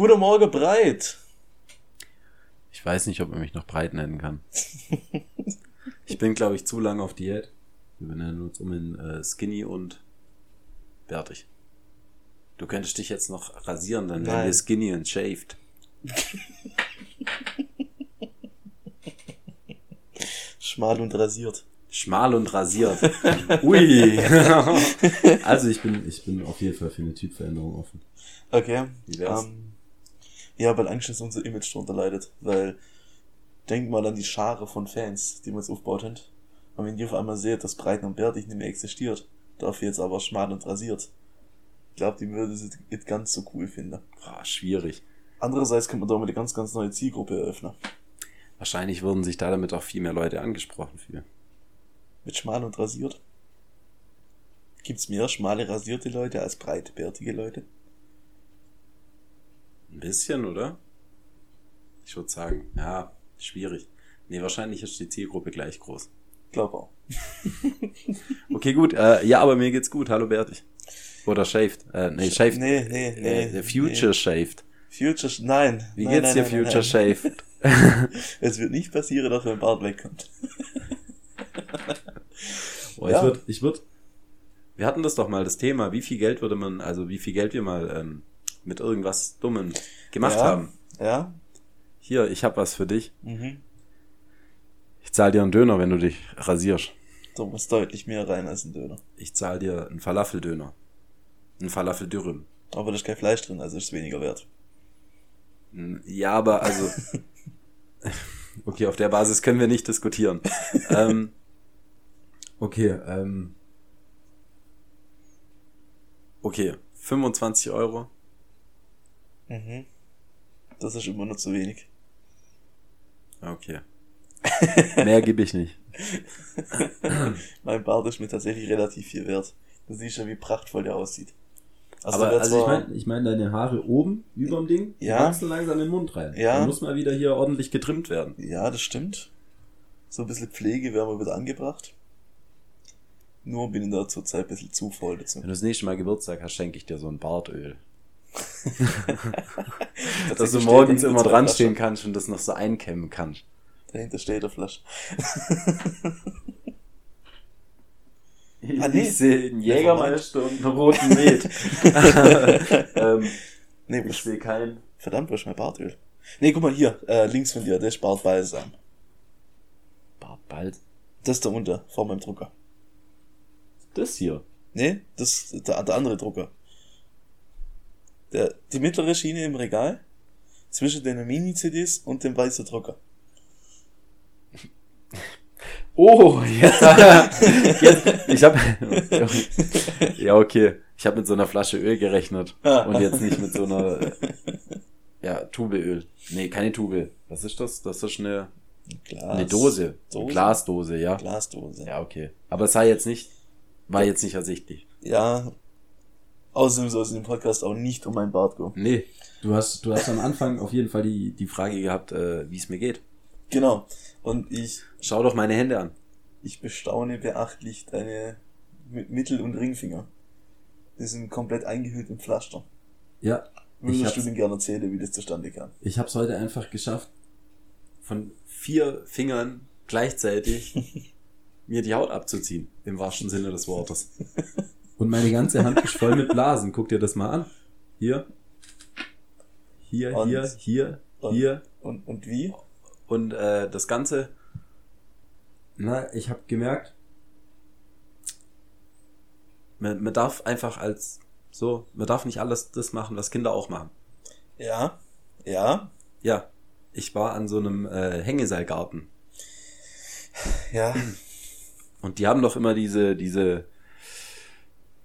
Guten Morgen, Breit. Ich weiß nicht, ob man mich noch breit nennen kann. ich bin, glaube ich, zu lange auf Diät. Wir nennen uns um in äh, Skinny und bärtig. Du könntest dich jetzt noch rasieren, dann nennen Nein. wir Skinny und Shaved. Schmal und rasiert. Schmal und rasiert. Ui. also ich bin, ich bin auf jeden Fall für eine Typveränderung offen. Okay. Wie wär's? Ähm, ja, weil Angst, dass unser Image darunter leidet. Weil, denk mal an die Schare von Fans, die wir jetzt aufgebaut haben. Und wenn die auf einmal seht, dass Breiten und Bärtig nicht mehr existiert, dafür jetzt aber schmal und rasiert. Ich glaube, die würde es nicht ganz so cool finden. Boah, schwierig. Andererseits könnte man da mal eine ganz, ganz neue Zielgruppe eröffnen. Wahrscheinlich würden sich da damit auch viel mehr Leute angesprochen fühlen. Mit schmal und rasiert. Gibt's mehr schmale rasierte Leute als breite bärtige Leute? Ein bisschen, oder? Ich würde sagen, ja, schwierig. Nee, wahrscheinlich ist die Zielgruppe gleich groß. Glaub auch. Okay, gut. Äh, ja, aber mir geht's gut. Hallo Bertig. Oder Shaved. Äh, nee, Shaved. Nee, nee, nee. äh, Future nee. Shaved. Future, nein. Wie nein, geht's nein, dir, nein, Future Shaved? Es wird nicht passieren, dass mein Bart wegkommt. Boah, ich Ja. würd, ich würd, wir hatten das doch mal, das Thema, wie viel Geld würde man, also wie viel Geld wir mal ähm, mit irgendwas Dummem gemacht ja, haben. Ja. Hier, ich hab was für dich. Mhm. Ich zahl dir einen Döner, wenn du dich rasierst. Da muss deutlich mehr rein als ein Döner. Ich zahl dir einen Falafeldöner. Einen Falafeldürüm. Aber da ist kein Fleisch drin, also ist es weniger wert. Hm, Ja, aber also. okay, auf der Basis können wir nicht diskutieren. ähm, okay, ähm. Okay, 25 Euro. Mhm. Das ist immer noch zu wenig. Okay. Mehr gebe ich nicht. Mein Bart ist mir tatsächlich relativ viel wert. Du siehst ja, wie prachtvoll der aussieht. aber der also ich meine, ich mein, deine Haare oben überm Ding, die Ja. wachsen langsam in den Mund rein. Ja. Da muss mal wieder hier ordentlich getrimmt werden. Ja, das stimmt. So ein bisschen Pflege wäre mal wieder angebracht. Nur bin ich da zurzeit ein bisschen zu voll dazu. Wenn du das nächste Mal Geburtstag hast, schenke ich dir so ein Bartöl. Dass du morgens immer dran Flaschen. stehen kannst und das noch so einkämmen kannst. Dahinter steht der Flasch. Ich, Ah, nee. ich sehe einen Jägermeister und einen roten Met. ähm, Nee, ich will keinen. verdammt, wo ist mein Bartöl? Nee, guck mal hier, äh, links von dir, der ist Bartbalsam. Bart bald. Das ist da unter, vor meinem Drucker. Das hier. Nee, das ist der, der andere Drucker. Der, die mittlere Schiene im Regal, zwischen den Mini-CDs und dem weißen Drucker. Oh, jetzt, jetzt ich habe ja okay, ich habe mit so einer Flasche Öl gerechnet und jetzt nicht mit so einer äh, ja Tube Öl. Nee, keine Tube. Was ist das? Das ist eine Glas. eine Dose, Dose? Glasdose, ja. Glasdose. Ja, okay. Aber es sei jetzt nicht war jetzt nicht ersichtlich. Ja. Außerdem soll es in dem Podcast auch nicht um mein Bart gehen. Nee, du hast du hast am Anfang auf jeden Fall die die Frage gehabt, äh, wie es mir geht. Genau. Und ich, Schau doch meine Hände an. ich bestaune beachtlich deine Mi- Mittel- und Ringfinger. Die sind komplett eingehüllt im Pflaster. Ja, Würdest du denn gerne erzählen, wie das zustande kam? Ich habe es heute einfach geschafft, von vier Fingern gleichzeitig mir die Haut abzuziehen, im wahrsten Sinne des Wortes. Und meine ganze Hand ist voll mit Blasen. Guck dir das mal an. Hier, hier, Und- hier, hier, und- hier. Und, und wie? Und äh, das Ganze, na, ich habe gemerkt, man, man darf einfach als so, man darf nicht alles das machen, was Kinder auch machen. Ja. Ja. Ja, ich war an so einem äh, Hängeseilgarten Ja. und die haben doch immer diese, diese,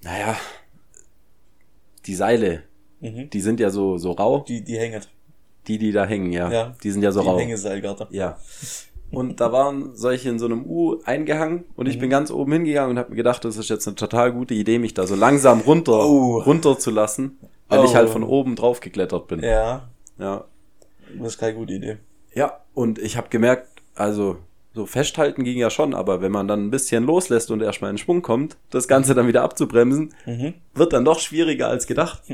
naja, die Seile, Mhm. die sind ja so, so rau, Die, die hängen. die, die da hängen, ja. Ja, Die sind ja so die rau. Hängeseilgarten. Ja. Und da waren solche in so einem U eingehangen und ich Mhm. bin ganz oben hingegangen und habe mir gedacht, das ist jetzt eine total gute Idee, mich da so langsam runter, Oh. runter zu lassen, weil Oh. ich halt von oben drauf geklettert bin. Ja. Ja. Das ist keine gute Idee. Ja, und ich habe gemerkt, also so festhalten ging ja schon, aber wenn man dann ein bisschen loslässt und erstmal in Schwung kommt, das Ganze dann wieder abzubremsen, Mhm. wird dann doch schwieriger als gedacht.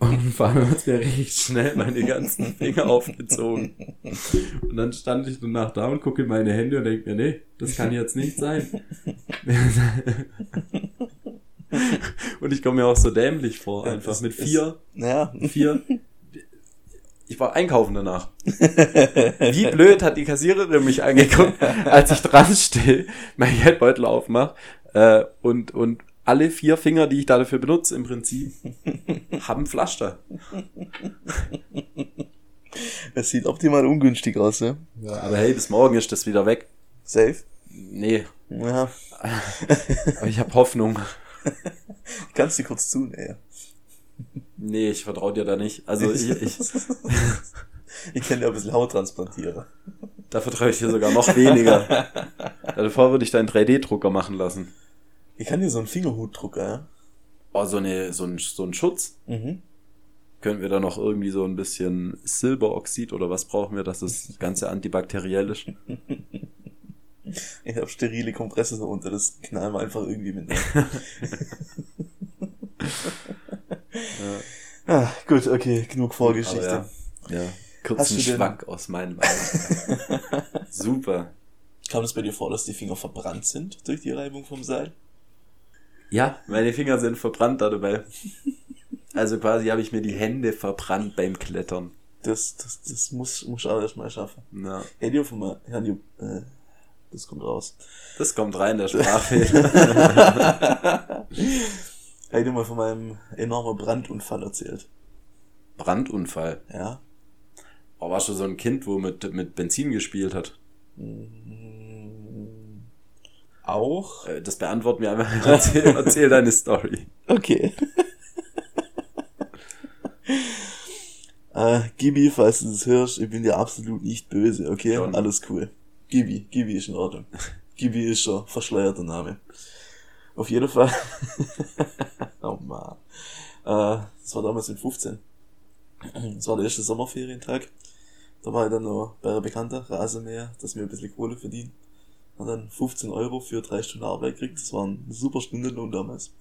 Und vor allem hat es mir recht schnell meine ganzen Finger aufgezogen. Und dann stand ich danach da und gucke in meine Hände und denke mir, nee, das kann jetzt nicht sein. und ich komme mir auch so dämlich vor, Ja, einfach mit vier, Naja. vier. Ich war einkaufen danach. Wie blöd hat die Kassiererin mich angeguckt, als ich dran stehe, mein Geldbeutel aufmache äh, und, und alle vier Finger, die ich dafür benutze, im Prinzip, haben Pflaster. Es sieht optimal ungünstig aus, ja. Aber hey, bis morgen ist das wieder weg. Safe. Nee, Ja. aber ich habe Hoffnung. Kannst du kurz tun, ey. Nee, ich vertraue dir da nicht. Also ich, ich, Ich kann dir ein bisschen Haut transplantieren. da vertraue ich dir sogar noch weniger. Davor würde ich deinen 3D-Drucker machen lassen. Ich kann dir so einen Fingerhutdrucker, ja. Oh, so, eine, so, ein, so ein Schutz. Mhm. Können wir da noch irgendwie so ein bisschen Silberoxid oder was brauchen wir, dass das Ganze antibakteriell ist? Ich habe sterile Kompresse so unter, das knallen wir einfach irgendwie mit. ah, gut, okay, genug Vorgeschichte. Aber ja, ja. Kurzen Schwank aus meinem Alltag. Super. Kam es bei dir vor, dass die Finger verbrannt sind durch die Reibung vom Seil? Ja, meine Finger sind verbrannt da dabei. Also quasi habe ich mir die Hände verbrannt beim Klettern. Das, das, das muss, muss ich auch erstmal schaffen. Hey, dir von mal, ja, die, äh, das kommt raus. das kommt rein, der Sprachfehler. Hey, dir mal von meinem enormen Brandunfall erzählt. Brandunfall. Ja. Oh, warst du so ein Kind, wo mit, mit Benzin gespielt hat? Mm, Auch? Äh, Das beantworten wir einfach. Erzähl, erzähl deine Story. Okay. äh, Gibi, falls du das hörst, ich bin dir absolut nicht böse, okay? Schon. Alles cool. Gibi, Gibi ist in Ordnung. Gibi ist schon verschleierter Name. Auf jeden Fall. oh man. Äh, das war damals mit 15. Das war der erste Sommerferientag. Da war ich dann noch bei einer Bekannten, Rasenmäher, dass wir ein bisschen Kohle verdienen. Und dann 15 Euro für drei Stunden Arbeit gekriegt. Das war ein super Stundenlohn damals.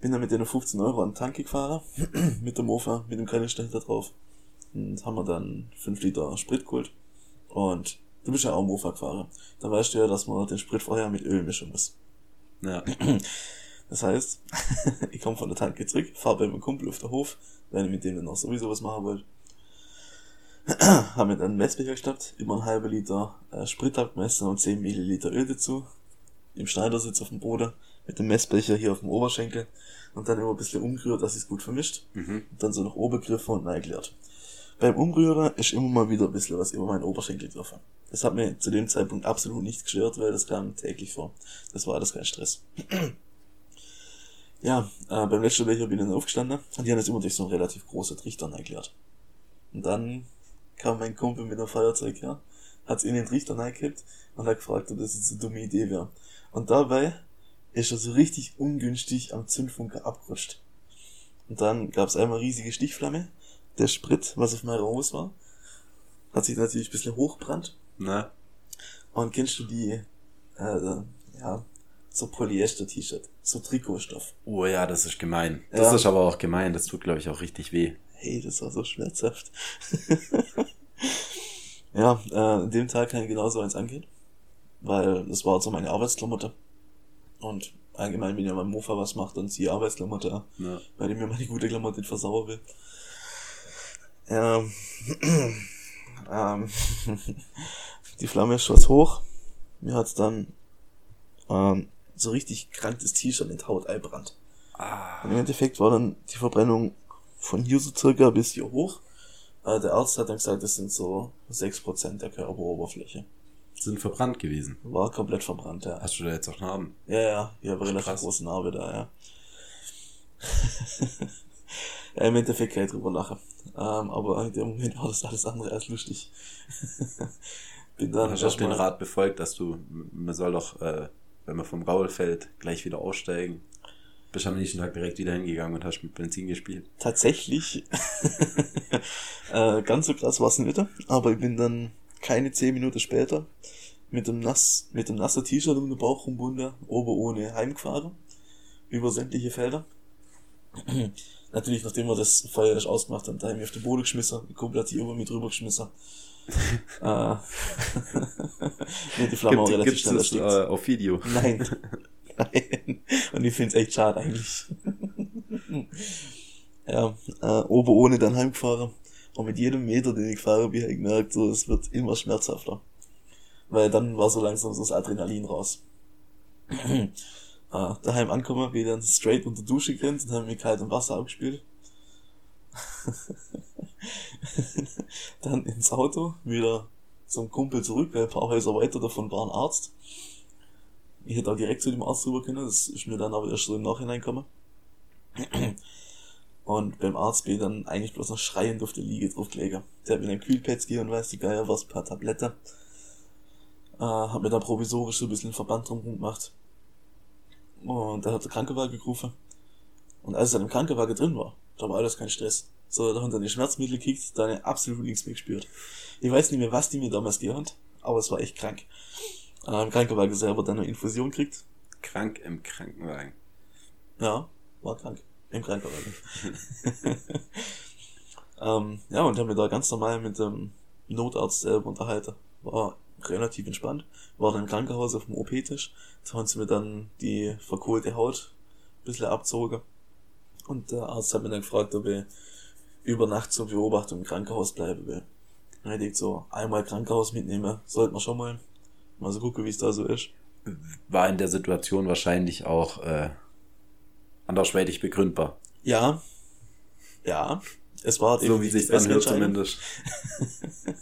Bin dann mit den 15 Euro an den Tank gefahren, mit dem Mofa, mit dem Kanister da drauf. Und haben wir dann 5 Liter Sprit geholt. Und du bist ja auch Mofa gefahren. Dann weißt du ja, dass man den Sprit vorher mit Öl mischen muss. Ja. Das heißt, ich komme von der Tanke zurück, fahre bei meinem Kumpel auf den Hof, weil ich mit dem dann noch sowieso was machen wollte. haben wir dann einen Messbecher gestappt, immer einen halben Liter äh, Sprit abgemessen und 10 Milliliter Öl dazu. Im Schneidersitz auf dem Boden, mit dem Messbecher hier auf dem Oberschenkel und dann immer ein bisschen umgerührt, dass es gut vermischt. Mhm. Und dann so nach oben gegriffen und eingeleert. Beim Umrühren ist immer mal wieder ein bisschen was über meinen Oberschenkel getroffen. Das hat mir zu dem Zeitpunkt absolut nicht gestört, weil das kam täglich vor. Das war alles kein Stress. ja, äh, beim letzten Becher bin ich dann aufgestanden und die haben das immer durch so einen relativ großen Trichter eingeleert. Und dann kam mein Kumpel mit einem Feuerzeug her, hat's in den Trichter eingekippt und hat gefragt, ob das jetzt eine dumme Idee wäre. Und dabei ist er so richtig ungünstig am Zündfunker abgerutscht. Und dann gab's einmal riesige Stichflamme. Der Sprit, was auf meiner Hose war, hat sich natürlich ein bisschen hochbrannt. Na, Und kennst du die, äh, ja, so Polyester-T-Shirt, so Trikotstoff. oh ja, das ist gemein. Das Ja. ist aber auch gemein. Das tut, glaube ich, auch richtig weh. Hey, das war so schmerzhaft. ja, äh, an dem Tag kann ich genauso eins angehen. Weil das war so meine Arbeitsklamotte. Und allgemein, wenn ihr beim Mofa was macht, dann ziehe ich Arbeitsklamotte. Ja. weil ich mir meine gute Klamotte nicht versauen will. Ähm, ähm, die Flamme ist schon hoch. Mir hat's dann ähm, so richtig krankes T-Shirt in die Haut einbrannt. Ah, Und im Endeffekt war dann die Verbrennung von hier so circa bis hier hoch. Äh, der Arzt hat dann gesagt, das sind so 6% der Körperoberfläche. sind verbrannt gewesen. War komplett verbrannt, ja. Hast du da jetzt auch Narben? Ja, ja, ich habe relativ krass. große Narbe da, ja. ja, im Endeffekt kann ich drüber lachen. Ähm, aber in dem Moment war das alles andere als lustig. Bin dann Hast du auch den Rat befolgt, dass du, man soll doch, äh, wenn man vom Gaul fällt, gleich wieder aussteigen. Bist am nächsten Tag direkt wieder hingegangen und hast mit Benzin gespielt. tatsächlich äh, ganz so krass war es nicht, aber ich bin dann keine zehn Minuten später mit dem nass, mit dem nassen T-Shirt um den Bauch rumbunden, oben ohne heimgefahren, über sämtliche Felder. Natürlich, nachdem wir das Feuer erst ausgemacht haben, da haben wir auf den Boden geschmissen, hat die über mit drüber geschmissen. Äh, nee, die Flamme auch Gibt, relativ schnell das äh, auf Video? Nein. Nein. Und ich find's echt schade eigentlich. ja, äh, oben ohne dann heimgefahren. Und mit jedem Meter, den ich gefahren bin, habe ich gemerkt, so, es wird immer schmerzhafter. Weil dann war so langsam so das Adrenalin raus. äh, daheim angekommen, bin ich dann straight unter Dusche gerannt und habe mir kaltem Wasser abgespült. dann ins Auto, wieder zum Kumpel zurück, weil ein paar Häuser weiter davon war ein Arzt. Ich hätte auch direkt zu dem Arzt rüber können, das ist mir dann aber erst so im Nachhinein gekommen. Und beim Arzt bin ich dann eigentlich bloß noch schreiend auf der Liege draufgelegen. Der hat mir dann Kühlpads gegeben und weiß die Geier was, paar Tablette. Äh, hab mir da provisorisch so ein bisschen Verband drum gemacht. Und da hat der Krankenwagen gerufen. Und als er im Krankenwagen drin war, da war alles kein Stress. So, da hat er die Schmerzmittel gekickt, ich absolut nichts mehr gespürt. Ich weiß nicht mehr, was die mir damals gegeben hat, aber es war echt krank. Äh, Im Krankenwagen selber dann eine Infusion kriegt. Krank im Krankenwagen. Ja, war krank. Im Krankenwagen. ähm, ja, und haben wir da ganz normal mit dem Notarzt selber unterhalten. War relativ entspannt. War dann im Krankenhaus auf dem OP-Tisch. Da haben sie mir dann die verkohlte Haut ein bisschen abzogen. Und der Arzt hat mir dann gefragt, ob ich über Nacht zur Beobachtung im Krankenhaus bleiben will. Hätte ich so einmal Krankenhaus mitnehmen, sollte man schon mal. Mal so gucken, wie es da so ist. War in der Situation wahrscheinlich auch äh, andersweitig begründbar. Ja. Ja. Es war So wie sich anhört zumindest.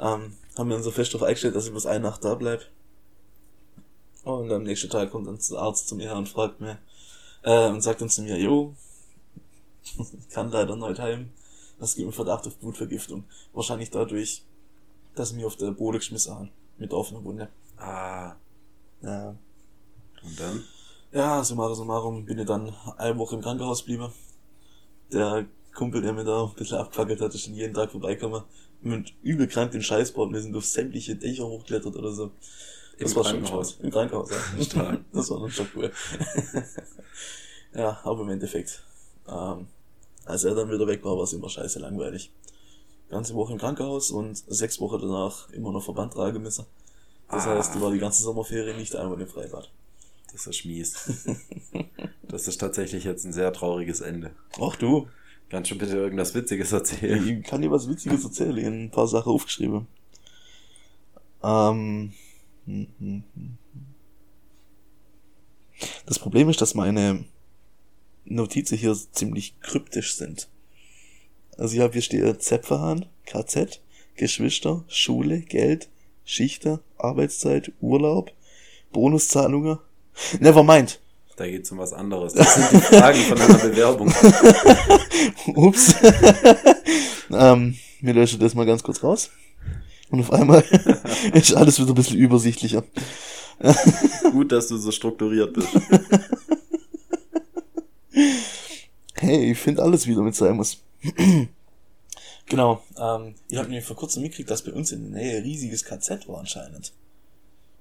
Ähm, haben wir uns so fest darauf eingestellt, dass ich bloß eine Nacht da bleib. Und am nächsten Tag kommt dann der Arzt zu mir her und fragt mir, äh, und sagt dann zu mir, jo, kann leider nicht heim. Das gibt mir Verdacht auf Blutvergiftung. Wahrscheinlich dadurch, dass sie mich auf der Boden geschmissen haben. Mit offener Wunde. Ah, Ja. und dann? Ja, summa summarum bin ich dann eine Woche im Krankenhaus geblieben. Der Kumpel, der mir da ein bisschen abgefackelt hat, ist schon jeden Tag vorbeigekommen. Mit übel krank den Scheißbord. Wir sind auf sämtliche Dächer hochgeklettert oder so. Das Im war Krankenhaus? schon Spaß. Im Krankenhaus, ja. Das war dann schon cool. ja, aber im Endeffekt, ähm, als er dann wieder weg war, war es immer scheiße langweilig. Ganze Woche im Krankenhaus und sechs Wochen danach immer noch Verband tragen müssen. Das Ah. heißt, ich war die ganze Sommerferien nicht einmal im Freibad. Das ist mies. Das ist tatsächlich jetzt ein sehr trauriges Ende. Ach du, Kannst du bitte irgendwas Witziges erzählen? Ich kann dir was Witziges erzählen, ich hab ein paar Sachen aufgeschrieben. Ähm, hm, hm, hm. das Problem ist, dass meine Notizen hier ziemlich kryptisch sind. Also ich habe hier steht Zepferhahn, KZ, Geschwister, Schule, Geld, Schichter, Arbeitszeit, Urlaub, Bonuszahlungen. Nevermind. Da geht's um was anderes. Das sind die Fragen von einer Bewerbung. Ups. ähm, wir löschen das mal ganz kurz raus. Und auf einmal ist alles wieder ein bisschen übersichtlicher. Gut, dass du so strukturiert bist. Hey, ich finde alles wieder mit sein muss. genau. Ähm, ich habe mir vor kurzem mitgekriegt, dass bei uns in der Nähe ein riesiges KZ war anscheinend.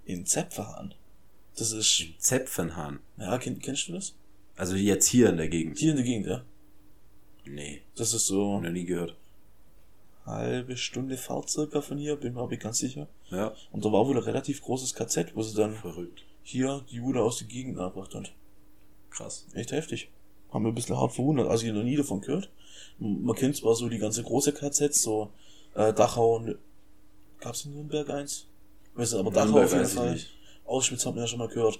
In Zepferhahn. Das ist, Zäpfenhahn. ja, kenn, kennst du das? Also jetzt hier in der Gegend. Hier in der Gegend, ja. Nee, Das ist so noch nie gehört. halbe Stunde Fahrt circa von hier, bin mir aber ganz sicher. Ja, Und da war wohl ein relativ großes KZ, wo sie dann verrückt. hier die Jude aus der Gegend nachgebracht hat. Krass. Echt heftig. Haben wir ein bisschen hart verwundert. Also ich noch nie davon gehört. Man kennt zwar so die ganze große KZs, so äh, Dachau und gab's in Nürnberg eins? Weiß nicht, aber Dachau Nürnberg auf jeden ich Fall. Auschwitz hat man ja schon mal gehört.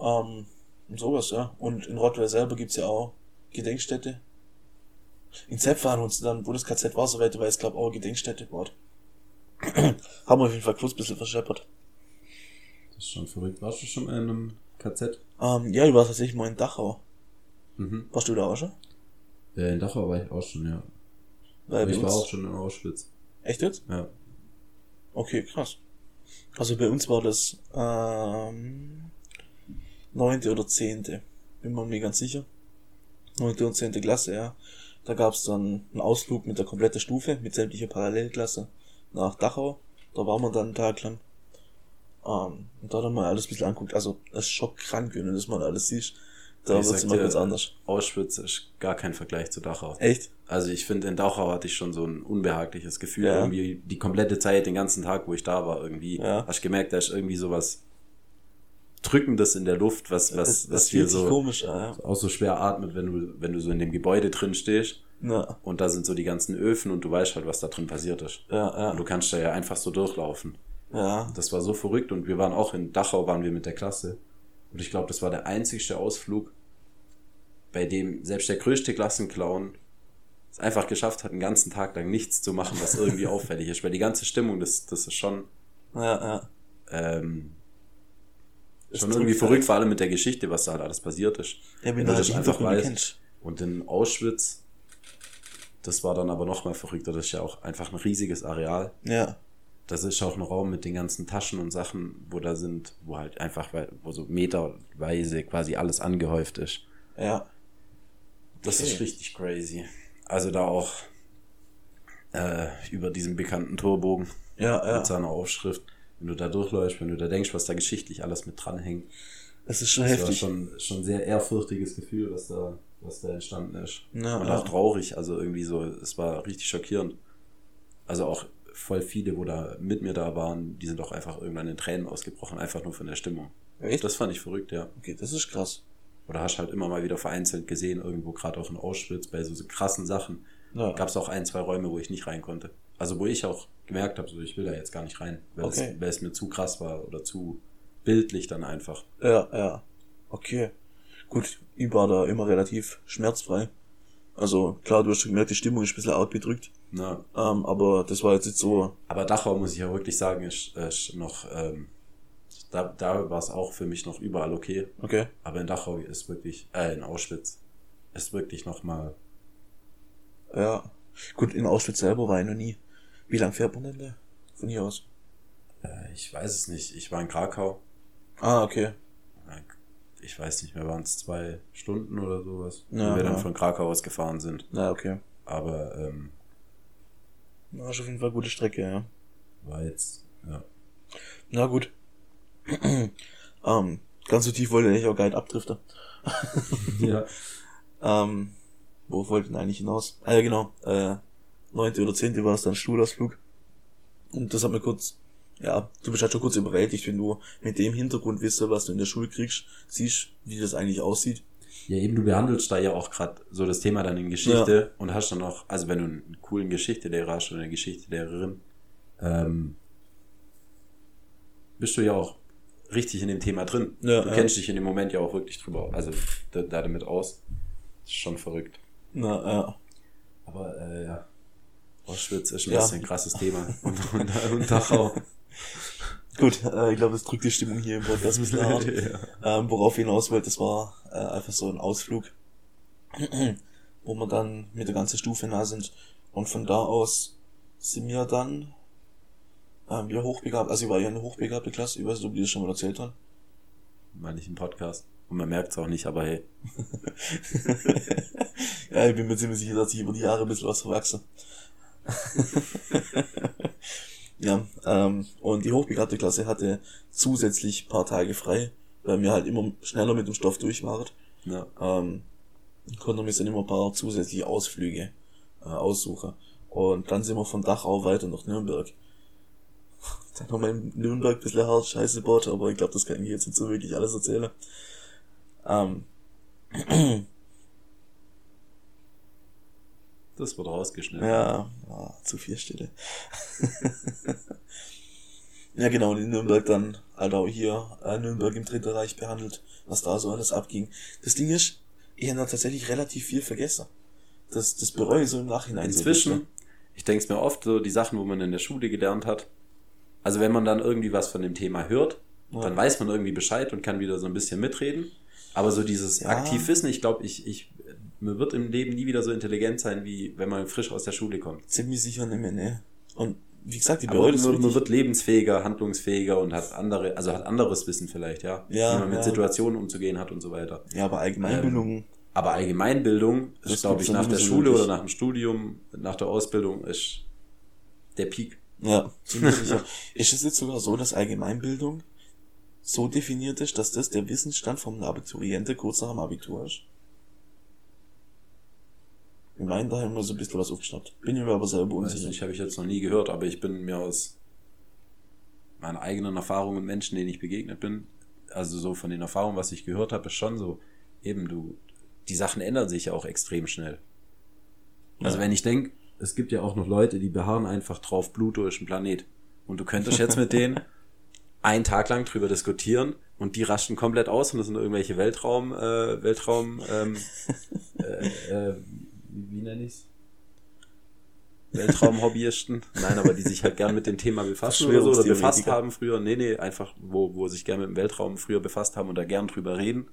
Ähm, und sowas, ja. Und in Rottweil selber gibt's ja auch Gedenkstätte. In Zepfan und dann, wo das KZ war, soweit ich weiß, glaub auch eine Gedenkstätte dort. Haben wir auf jeden Fall kurz ein bisschen verscheppert. Das ist schon verrückt. Warst du schon in einem KZ? Ähm, ja, ich war tatsächlich mal in Dachau. Mhm. Warst du da auch schon? Äh, in Dachau war ich auch schon, ja. Aber bei ich war auch schon in Auschwitz. Echt jetzt? Ja. Okay, krass. Also bei uns war das ähm, neunte oder zehnte. Bin mir nicht ganz sicher. Neunte und zehnte Klasse, ja. Da gab's dann einen Ausflug mit der kompletten Stufe, mit sämtlicher Parallelklasse nach Dachau. Da waren wir dann einen Tag lang. Ähm, und da dann mal alles ein bisschen anguckt. Also, es ist schon krank, wenn du das mal alles siehst. Da wird es immer ganz anders. Auschwitz ist gar kein Vergleich zu Dachau. Echt? Also ich finde, in Dachau hatte ich schon so ein unbehagliches Gefühl. Ja. Irgendwie die komplette Zeit, den ganzen Tag, wo ich da war, irgendwie. Ja. Hast du gemerkt, da ist irgendwie sowas Drückendes in der Luft, was, was, das, was das dir so komisch an, auch so schwer atmet, wenn du, wenn du so in dem Gebäude drin stehst. ja. Ja, Und da sind so die ganzen Öfen und du weißt halt, was da drin passiert ist. ja, Und du kannst da ja einfach so durchlaufen. ja. ja. Das war so verrückt und wir waren auch in Dachau, waren wir mit der Klasse. Und ich glaube, das war der einzigste Ausflug, bei dem selbst der größte Klassenclown es einfach geschafft hat, einen ganzen Tag lang nichts zu machen, was irgendwie auffällig ist. Weil die ganze Stimmung, das, das ist schon, ja, ja. ähm, schon irgendwie verrückt, vor allem mit der Geschichte, was da halt alles passiert ist. Ja, wenn du das einfach weißt. Und in Auschwitz, das war dann aber noch mal verrückter. Das ist ja auch einfach ein riesiges Areal. Ja, Das ist auch ein Raum mit den ganzen Taschen und Sachen, wo da sind, wo halt einfach, weil- wo so meterweise quasi alles angehäuft ist. ja. Das Okay. ist richtig crazy. Also da auch äh, über diesen bekannten Torbogen Ja, ja. mit seiner Aufschrift, wenn du da durchläufst, wenn du da denkst, was da geschichtlich alles mit dranhängt. Es ist schon Das war heftig. schon, schon ein sehr ehrfürchtiges Gefühl, was da, was da entstanden ist. Ja, und ja. auch traurig, also irgendwie so, es war richtig schockierend. Also auch voll viele, wo da mit mir da waren, die sind auch einfach irgendwann in Tränen ausgebrochen, einfach nur von der Stimmung. Echt? Das fand ich verrückt, ja. Okay, das ist krass. Oder hast halt immer mal wieder vereinzelt gesehen, irgendwo gerade auch in Auschwitz, bei so, so krassen Sachen. Ja. Gab es auch ein, zwei Räume, wo ich nicht rein konnte. Also wo ich auch gemerkt habe, so ich will da jetzt gar nicht rein, weil, Okay. es, weil es mir zu krass war oder zu bildlich dann einfach. Ja, ja. Okay. Gut, ich war da immer relativ schmerzfrei. Also, klar, du hast schon gemerkt, die Stimmung ist ein bisschen arg Na, Ähm, aber das war jetzt nicht so. Aber Dachau, muss ich ja wirklich sagen, ist, ist noch, ähm, da, da war es auch für mich noch überall okay. Okay. Aber in Dachau ist wirklich, äh, in Auschwitz ist wirklich nochmal, Ja. Gut, in Auschwitz selber war ich noch nie. Wie lang fährt man denn da? Von hier aus? äh, ich weiß es nicht, ich war in Krakau, Ah, okay. Ich weiß nicht mehr, waren es zwei Stunden oder sowas, Ja, wo wir dann ja. von Krakau aus gefahren sind. Na, okay. Aber ähm, Na, ist auf jeden Fall eine gute Strecke, ja. war jetzt, ja. Na gut. ähm, ganz so tief wollte ich auch gar nicht abdriften. ja. Ähm, wo wollte ich denn eigentlich hinaus? Ah ja, genau. Äh, neunte oder zehnte war es dann Schulausflug. Und das hat mir kurz, ja, du bist halt schon kurz überwältigt, wenn du mit dem Hintergrund wisst, was du in der Schule kriegst, siehst, wie das eigentlich aussieht. Ja, eben, du behandelst da ja auch gerade so das Thema dann in Geschichte und hast dann auch, also wenn du einen coolen Geschichtelehrer hast oder eine Geschichtelehrerin, ähm, bist du ja auch richtig in dem Thema drin. Ja, du ja. kennst dich in dem Moment ja auch wirklich drüber, also da, da damit aus. Das ist schon verrückt. Na, ja. Aber äh, ja, Auschwitz ist ein Ja. bisschen ein krasses Thema. Und, und, und Dachau. Gut, äh, ich glaube, das drückt die Stimmung hier im Podcast ein bisschen hart. ja. Ähm, worauf ich hinaus wollte, das war äh, einfach so ein Ausflug, wo wir dann mit der ganzen Stufe nah sind. Und von da aus sind wir dann ähm, wieder hochbegabt. Also ich war ja eine hochbegabte Klasse, ich weiß nicht, ob die das schon mal erzählt haben. Mal nicht im Podcast. Und man merkt es auch nicht, aber hey. ja, ich bin mir ziemlich sicher, dass ich über die Jahre ein bisschen was verwachse. ja, ähm, und die hochbegabte Klasse hatte zusätzlich paar Tage frei, weil wir halt immer schneller mit dem Stoff durch waren. Ja. ähm, konnten wir dann immer ein paar zusätzliche Ausflüge äh, aussuchen. Und dann sind wir von Dachau weiter nach Nürnberg. Dann haben wir in Nürnberg ein bisschen hart Scheiße gebaut, aber ich glaube, das kann ich jetzt nicht so wirklich alles erzählen. Ähm, Das wird rausgeschnitten. ja, ah, zu viel Stille. ja, genau, und in Nürnberg dann, halt auch hier, äh, Nürnberg im Dritten Reich behandelt, was da so alles abging. Das Ding ist, ich habe da tatsächlich relativ viel vergessen. Das, das bereue ich so im Nachhinein. so ein Inzwischen, bisschen. ich denke es mir oft, so die Sachen, wo man in der Schule gelernt hat. Also wenn man dann irgendwie was von dem Thema hört, Ja. dann weiß man irgendwie Bescheid und kann wieder so ein bisschen mitreden. Aber so dieses Ja. aktiv Wissen, ich glaube, ich, ich, man wird im Leben nie wieder so intelligent sein, wie wenn man frisch aus der Schule kommt. ziemlich sicher nicht mehr, ne. Und wie gesagt, die bereue das man, man wird lebensfähiger, handlungsfähiger und hat andere, also hat anderes Wissen vielleicht, ja. Ja, Wie man mit ja. Situationen umzugehen hat und so weiter. Ja, aber Allgemeinbildung, Aber Allgemeinbildung Das ist, glaube ich, nach der so Schule wirklich. oder nach dem Studium, nach der Ausbildung ist der Peak. Ja, ziemlich sicher. Ist es jetzt sogar so, dass Allgemeinbildung so definiert ist, dass das der Wissensstand vom Abituriente kurz nach dem Abitur ist? Ich meine, da haben wir so ein bisschen was aufgeschnappt. Bin ich mir aber selber Weiß unsicher. nicht, habe ich jetzt noch nie gehört, aber ich bin mir aus meiner eigenen Erfahrung und Menschen, denen ich begegnet bin, also so von den Erfahrungen, was ich gehört habe, ist schon so, eben du, die Sachen ändern sich ja auch extrem schnell. Also Ja. wenn ich denke, es gibt ja auch noch Leute, die beharren einfach drauf, Pluto ist ein Planet. Und du könntest jetzt mit denen einen Tag lang drüber diskutieren und die rasten komplett aus und das sind irgendwelche Weltraum, äh, Weltraum, ähm, äh, äh, wie, wie nenne ich's? Weltraumhobbyisten. Nein, aber die sich halt gern mit dem Thema befassen oder so, oder befasst haben früher. Nee, nee, einfach, wo, wo sich gern mit dem Weltraum früher befasst haben und da gern drüber reden.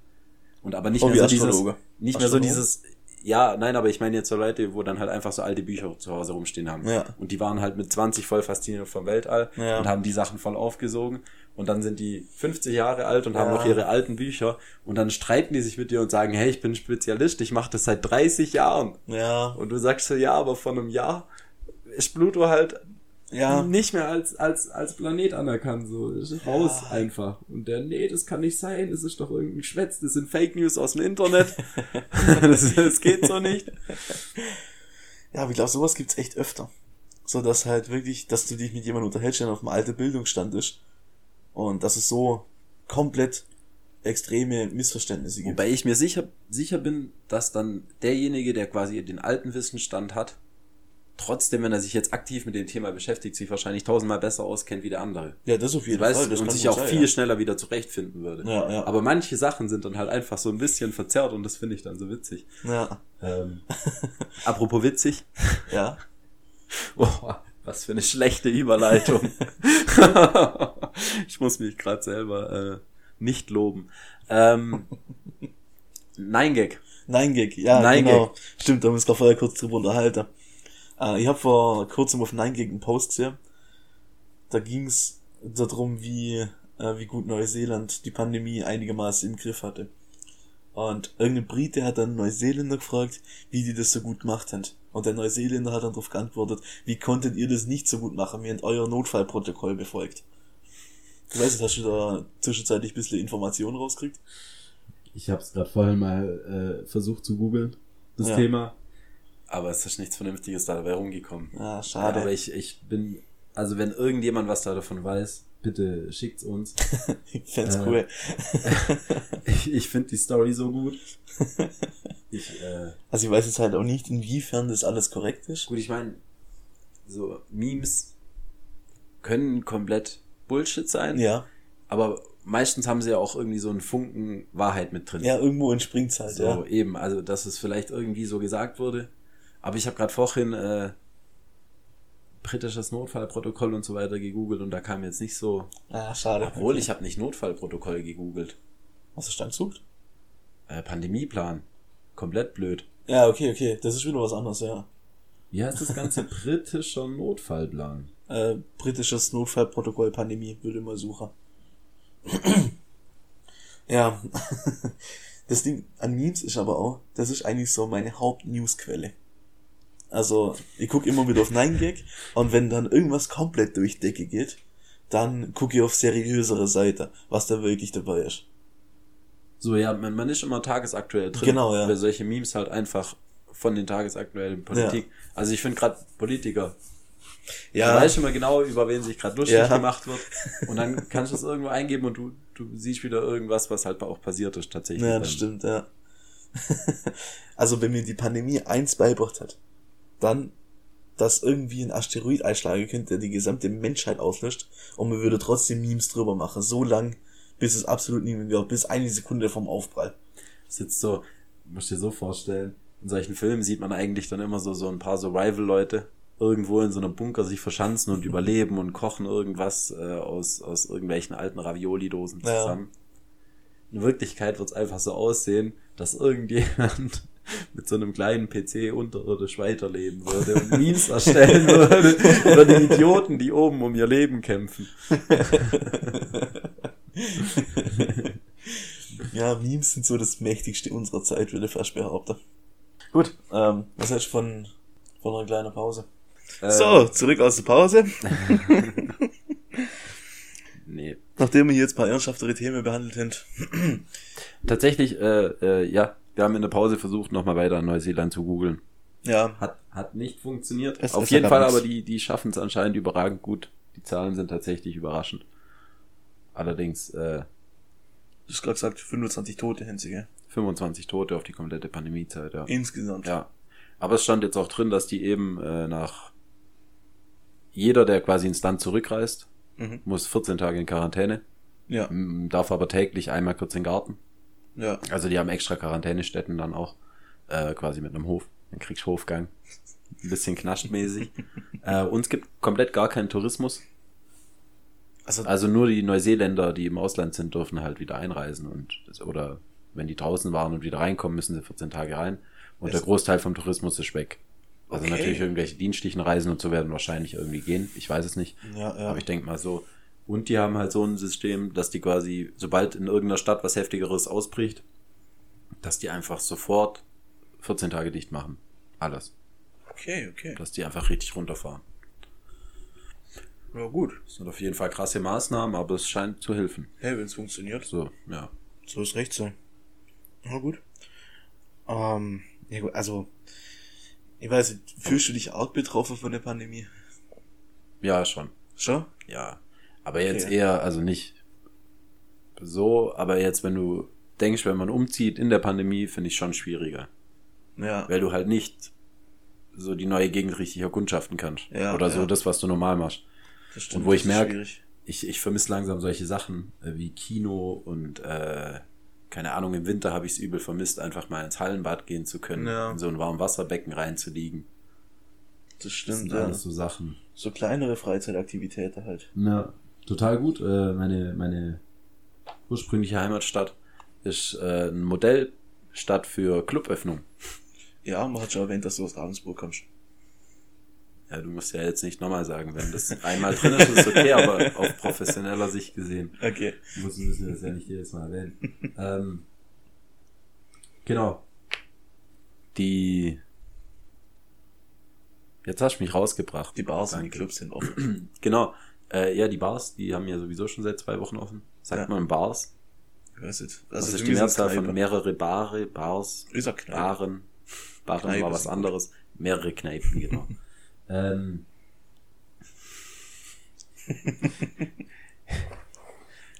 Und aber nicht Oh, mehr so dieses, Astrologe. nicht mehr so dieses, ja, nein, aber ich meine jetzt so Leute, wo dann halt einfach so alte Bücher zu Hause rumstehen haben. Ja. Und die waren halt mit 20 voll fasziniert vom Weltall Ja. und haben die Sachen voll aufgesogen. Und dann sind die 50 Jahre alt und haben Ja. noch ihre alten Bücher. Und dann streiten die sich mit dir und sagen, hey, ich bin Spezialist, ich mache das seit 30 Jahren. Ja, Und du sagst so, ja, aber vor einem Jahr ist Pluto halt ja, nicht mehr als, als, als Planet anerkannt, so, ist raus einfach. Und der, nee, das kann nicht sein, das ist doch irgendein Schwätz, das sind Fake News aus dem Internet. das, das geht so nicht. ja, aber ich glaube, sowas gibt's echt öfter. So, dass halt wirklich, dass du dich mit jemandem unterhältst, der auf dem alten Bildungsstand ist. Und dass es so komplett extreme Missverständnisse gibt. Wobei ich mir sicher, sicher bin, dass dann derjenige, der quasi den alten Wissensstand hat, trotzdem, wenn er sich jetzt aktiv mit dem Thema beschäftigt, sich wahrscheinlich tausendmal besser auskennt wie der andere. Ja, das auf jeden Weißt, Fall. Das und sich auch sein, viel ja. schneller wieder zurechtfinden würde. Ja, ja. Aber manche Sachen sind dann halt einfach so ein bisschen verzerrt und das finde ich dann so witzig. Ja, Ähm, apropos witzig. ja. Oh, was für eine schlechte Überleitung. ich muss mich gerade selber äh, nicht loben. Ähm, Nein Gag. Nein Gag, ja, Nein genau. Stimmt, da haben wir uns gerade vorher kurz drüber unterhalten. Äh, ich habe vor kurzem auf Nein Gag einen Post gesehen. Da ging's darum, wie, äh, wie gut Neuseeland die Pandemie einigermaßen im Griff hatte. Und irgendein Brite hat dann Neuseeländer gefragt, wie die das so gut gemacht haben. Und der Neuseeländer hat dann darauf geantwortet, wie konntet ihr das nicht so gut machen, wie ihr euer Notfallprotokoll befolgt. Du weißt, hast du da zwischenzeitlich ein bisschen Informationen rauskriegt? Ich habe es gerade vorhin mal äh, versucht zu googeln, das Ja. Thema. Aber es ist nichts Vernünftiges dabei rumgekommen. Ah, Ja, schade. aber ich, ich bin, also wenn irgendjemand was da davon weiß, bitte schickt's uns. ich fänd's Äh, cool. ich ich finde die Story so gut. Ich, äh, Also ich weiß jetzt halt auch nicht, inwiefern das alles korrekt ist. Gut, ich meine, so Memes können komplett Bullshit sein, Ja. aber meistens haben sie ja auch irgendwie so einen Funken Wahrheit mit drin. Ja, irgendwo entspringt's halt, so ja. eben, also dass es vielleicht irgendwie so gesagt wurde. Aber ich habe gerade vorhin äh, britisches Notfallprotokoll und so weiter gegoogelt und da kam jetzt nicht so. Ah, schade. Obwohl, Okay. ich habe nicht Notfallprotokoll gegoogelt. Was ist dann gesucht? Äh, Pandemieplan. Komplett blöd. Ja, okay, okay. Das ist wieder was anderes, ja. Wie heißt das Ganze? Britischer Notfallplan. Äh, britisches Notfallprotokoll Pandemie, würde mal suchen. ja. Das Ding an Memes ist aber auch, das ist eigentlich so meine Hauptnewsquelle. Also, ich gucke immer wieder auf 9gag und wenn dann irgendwas komplett durch Decke geht, dann gucke ich auf seriösere Seite, was da wirklich dabei ist. So, ja, man, man ist immer tagesaktuell drin. Genau, ja. Weil solche Memes halt einfach von den tagesaktuellen Politik. Also ich finde gerade Politiker. Du weißt immer genau, über wen sich gerade lustig Ja. gemacht wird. Und dann kannst du es irgendwo eingeben und du, du siehst wieder irgendwas, was halt auch passiert ist tatsächlich. Ja, das stimmt, ja. also wenn mir die Pandemie eins beibracht hat, dann, dass irgendwie ein Asteroid einschlagen könnte, der die gesamte Menschheit auslöscht und man würde trotzdem Memes drüber machen, so lang, bis es absolut nie mehr wird, bis eine Sekunde vom Aufprall. Das ist jetzt so, musst dir so vorstellen, in solchen Filmen sieht man eigentlich dann immer so, so ein paar Survival-Leute irgendwo in so einem Bunker sich verschanzen und überleben und kochen irgendwas äh, aus, aus irgendwelchen alten Ravioli-Dosen Ja. zusammen. In Wirklichkeit wird es einfach so aussehen, dass irgendjemand mit so einem kleinen PC unterirdisch weiterleben würde und Memes erstellen würde über die Idioten, die oben um ihr Leben kämpfen. Ja, Memes sind so das mächtigste unserer Zeit, würde ich fast behaupten. Gut, ähm, was hältst du von, von einer kleinen Pause? So, zurück aus der Pause. Nee. Nachdem wir hier jetzt ein paar ernsthaftere Themen behandelt haben. Tatsächlich, äh, äh, ja, wir haben in der Pause versucht, nochmal weiter Neuseeland zu googeln. Ja, Hat, hat nicht funktioniert. Es- Auf jeden Fall, aber die, die schaffen es anscheinend überragend gut. Die Zahlen sind tatsächlich überraschend. Allerdings äh, du hast gerade gesagt, 25 Tote gell? 25 Tote auf die komplette Pandemiezeit, ja. Insgesamt. Ja. Aber es stand jetzt auch drin, dass die eben äh, nach jeder, der quasi ins Land zurückreist, Mhm. muss 14 Tage in Quarantäne, Ja, darf aber täglich einmal kurz in den Garten. Ja. Also die haben extra Quarantänestätten dann auch, äh, quasi mit einem Hof, ein Kriegshofgang. Ein bisschen knaschmäßig. äh, uns gibt komplett gar keinen Tourismus. Also, Also nur die Neuseeländer, die im Ausland sind, dürfen halt wieder einreisen und oder wenn die draußen waren und wieder reinkommen, müssen sie 14 Tage rein. Und der Großteil vom Tourismus ist weg. Also Okay. natürlich irgendwelche dienstlichen Reisen und so werden wahrscheinlich irgendwie gehen. Ich weiß es nicht. ja, ja. Aber ich denke mal so. Und die haben halt so ein System, dass die quasi, sobald in irgendeiner Stadt was Heftigeres ausbricht, dass die einfach sofort 14 Tage dicht machen. Alles. Okay, okay. Dass die einfach richtig runterfahren. Ja, gut. Das sind auf jeden Fall krasse Maßnahmen, aber es scheint zu helfen. Hey, wenn es funktioniert, So, ja. so ist recht so. Na gut. Ähm, ja gut, also, ich weiß nicht, fühlst du dich arg betroffen von der Pandemie? Ja, schon. Schon? Ja. Aber jetzt Okay. eher, also nicht so, aber jetzt, wenn du denkst, wenn man umzieht in der Pandemie, finde ich schon schwieriger. Ja. Weil du halt nicht so die neue Gegend richtig erkundschaften kannst. Ja, Oder so ja. das, was du normal machst. Das Und wo ich das ist merk- schwierig. Ich, ich vermisse langsam solche Sachen äh, wie Kino und äh, keine Ahnung, im Winter habe ich es übel vermisst, einfach mal ins Hallenbad gehen zu können, Ja. in so ein Warmwasserbecken reinzuliegen. Das Das stimmt, sind ja. alles so Sachen. So kleinere Freizeitaktivitäten halt. Ja, total gut. Äh, meine, meine ursprüngliche Heimatstadt ist äh, ein Modellstadt für Cluböffnung. Ja, man hat schon erwähnt, dass du aus Ravensburg kommst. Ja, du musst ja jetzt nicht nochmal sagen, wenn das einmal drin ist, ist okay, aber auf professioneller Sicht gesehen. Okay. Muss, müssen wir das ja nicht jedes Mal erwähnen. ähm, genau. Die. Jetzt hast du mich rausgebracht. Die Bars und die Danke. Clubs sind offen. Genau. Äh, ja, die Bars, die haben ja sowieso schon seit zwei Wochen offen. Sagt Ja. man Bars? Ich weiß nicht. Das Also ist für die Mehrzahl von mehrere Bare, Bars. Baren. Baren Kneipe war was anderes. Mehrere Kneipen, genau. ähm,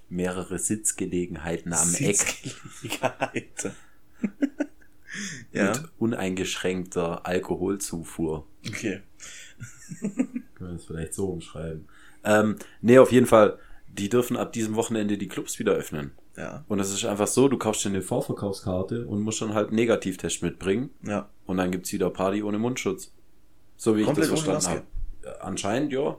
mehrere Sitzgelegenheiten am Eck Sitzgelegenheit. ja, mit uneingeschränkter Alkoholzufuhr. okay. Können wir das vielleicht so umschreiben. Ähm, nee, auf jeden Fall, die dürfen ab diesem Wochenende die Clubs wieder öffnen. Ja, Und es ist einfach so, du kaufst dir eine Vorverkaufskarte und musst dann halt einen Negativtest mitbringen. ja. Und dann gibt's wieder Party ohne Mundschutz. So wie Komplett ich das verstanden habe. Anscheinend, ja.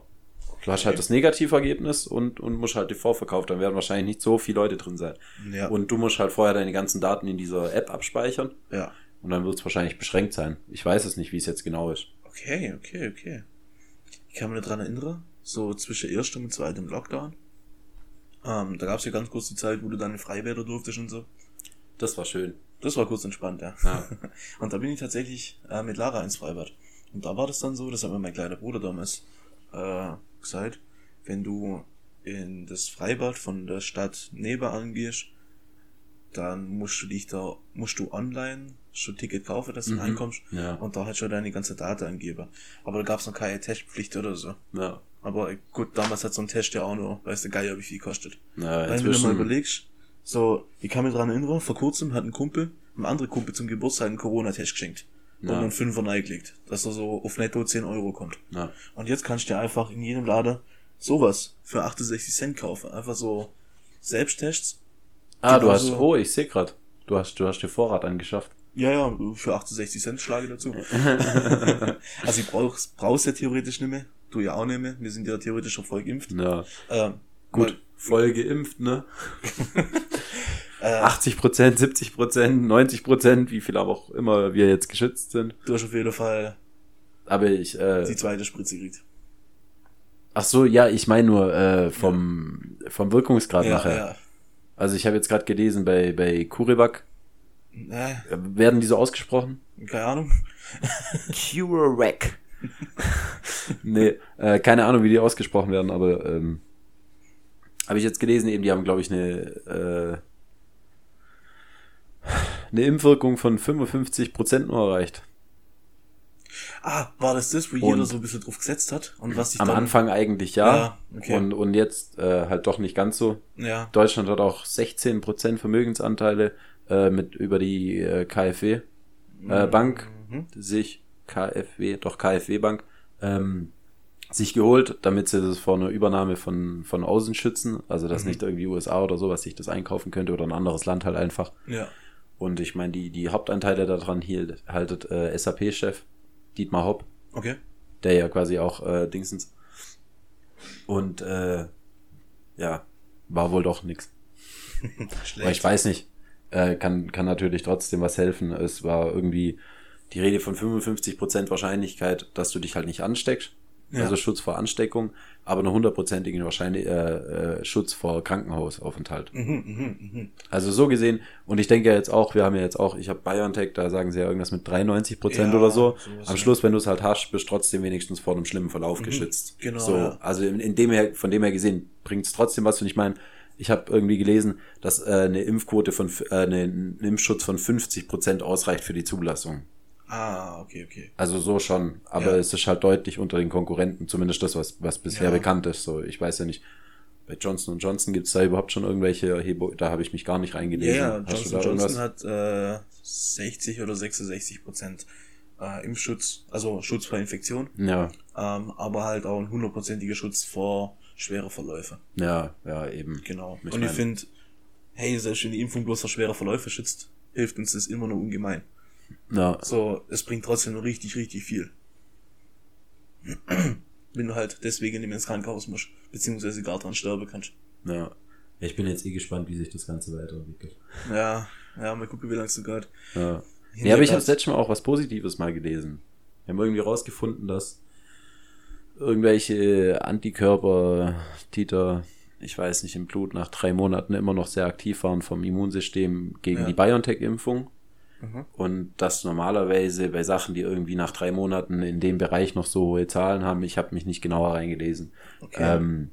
Du hast Okay. halt das Negativergebnis und, und musst halt die Vorverkauf. Dann werden wahrscheinlich nicht so viele Leute drin sein. Ja, Und du musst halt vorher deine ganzen Daten in dieser App abspeichern. ja. Und dann wird's wahrscheinlich beschränkt sein. Ich weiß es nicht, wie es jetzt genau ist. Okay, okay, okay. Ich kann mich daran erinnern, so zwischen erstem und zweitem Lockdown. Ähm, da gab's ja ganz kurz die Zeit, wo du dann in Freibäder durftest und so. Das war schön. Das war kurz entspannt, ja. Ja. Und da bin ich tatsächlich äh, mit Lara ins Freibad. Und da war das dann so, das hat mir mein kleiner Bruder damals äh, gesagt, wenn du in das Freibad von der Stadt nebenan gehst, dann musst du dich da, musst du online schon Ticket kaufen, dass du Mhm. reinkommst. Ja. Und da hat schon deine ganze Daten angegeben. Aber da gab's noch keine Testpflicht oder so. Ja. Aber gut, damals hat so ein Test ja auch nur, weißt du, Geier, wie viel kostet. Ja, Weil wenn du mal überlegst, so, ich kann mich dran erinnern, vor kurzem hat ein Kumpel, ein anderer Kumpel zum Geburtstag einen Corona-Test geschenkt. Und Ja. einen Fünfer reingelegt, dass er so auf netto 10 Euro kommt. ja. Und jetzt kannst du dir einfach in jedem Laden sowas für 68 Cent kaufen. Einfach so Selbsttests. Ah, du hast, so. oh, ich sehe grad. Du hast, du hast dir Vorrat angeschafft. Ja, ja, für 68 Cent schlage ich dazu. also ich brauch's, brauch's ja theoretisch nicht mehr. Du ja auch nicht mehr. Wir sind ja theoretisch schon voll geimpft. Ja. Ähm, Gut, voll geimpft, ne? Äh, 80 Prozent, 70 Prozent, 90 Prozent, wie viel aber auch immer wir jetzt geschützt sind. du hast auf jeden Fall Aber ich, die äh, zweite Spritze gekriegt. ach so, ja, ich meine nur äh, vom, vom Wirkungsgrad Ja, nachher. ja. Also ich habe jetzt gerade gelesen, bei, bei Kurivac, Äh, äh, werden die so ausgesprochen? keine Ahnung. CureVac. nee, äh, keine Ahnung, wie die ausgesprochen werden, aber ähm, habe ich jetzt gelesen, eben, die haben, glaube ich, eine, äh, eine Impfwirkung von 55% nur erreicht. Ah, war das das, wo Und- jeder so ein bisschen drauf gesetzt hat? Und was sich Am dann, Anfang eigentlich ja. Ja, okay. und, und jetzt äh, halt doch nicht ganz so. Ja, Deutschland hat auch 16% Vermögensanteile äh, mit über die äh, KfW äh, Bank, Mhm. sich KfW, doch KfW Bank, ähm, sich geholt, damit sie das vor einer Übernahme von, von außen schützen. Also, dass Mhm. nicht irgendwie USA oder sowas sich das einkaufen könnte oder ein anderes Land halt einfach. ja. Und ich meine, die, die Hauptanteile daran hielt, haltet äh, SAP-Chef Dietmar Hopp, Okay. der ja quasi auch äh, Dingsens. Und äh, ja, war wohl doch nix. Schlecht. Aber ich weiß nicht. Äh, kann, kann natürlich trotzdem was helfen. Es war irgendwie die Rede von 55% Wahrscheinlichkeit, dass du dich halt nicht ansteckst. Ja. Also Schutz vor Ansteckung, aber eine hundertprozentige Wahrscheinlich äh, äh, Schutz vor Krankenhausaufenthalt. Mhm, mhm, mhm. Also so gesehen, und ich denke ja jetzt auch, wir haben ja jetzt auch, ich habe BioNTech, da sagen sie ja irgendwas mit 93 Prozent Ja, oder so. Am. Schluss, wenn du es halt hast, bist du trotzdem wenigstens vor einem schlimmen Verlauf geschützt. genau, So, ja. also in, in dem her, von dem her gesehen, bringt es trotzdem was. Und ich meine, ich habe irgendwie gelesen, dass äh, eine Impfquote von, äh, eine, ein Impfschutz von 50 Prozent ausreicht für die Zulassung. Ah, okay, okay. Also so schon, aber Ja. es ist halt deutlich unter den Konkurrenten, zumindest das, was, was bisher Ja. bekannt ist. So, ich weiß ja nicht, bei Johnson Johnson gibt es da überhaupt schon irgendwelche Erhebungen, da habe ich mich gar nicht reingelesen. ja, du Johnson Johnson hat äh, 60 oder 66 Prozent äh, Impfschutz, also Schutz vor Infektion, Ja, ähm, aber halt auch ein hundertprozentiger Schutz vor schwere Verläufe. ja, ja, eben. Genau. Ich Und ich finde, hey, selbst wenn die Impfung bloß vor schwere Verläufe schützt, hilft uns das immer nur ungemein. Ja, So, es bringt trotzdem nur richtig, richtig viel. wenn du halt deswegen nicht mehr ins Krankenhaus musst, beziehungsweise gar dran sterben kannst. ja. Ich bin jetzt eh gespannt, wie sich das Ganze weiterentwickelt. Ja, ja, mal gucken, wie lange es so geht. Ja. Hinter Ja, aber ich habe letztes Mal auch was Positives mal gelesen. Wir haben irgendwie rausgefunden, dass irgendwelche Antikörper, Titer, ich weiß nicht, im Blut nach drei Monaten immer noch sehr aktiv waren vom Immunsystem gegen Ja. die BioNTech-Impfung. Mhm. Und dass normalerweise bei Sachen, die irgendwie nach drei Monaten in dem Bereich noch so hohe Zahlen haben, ich habe mich nicht genauer reingelesen, Okay. ähm,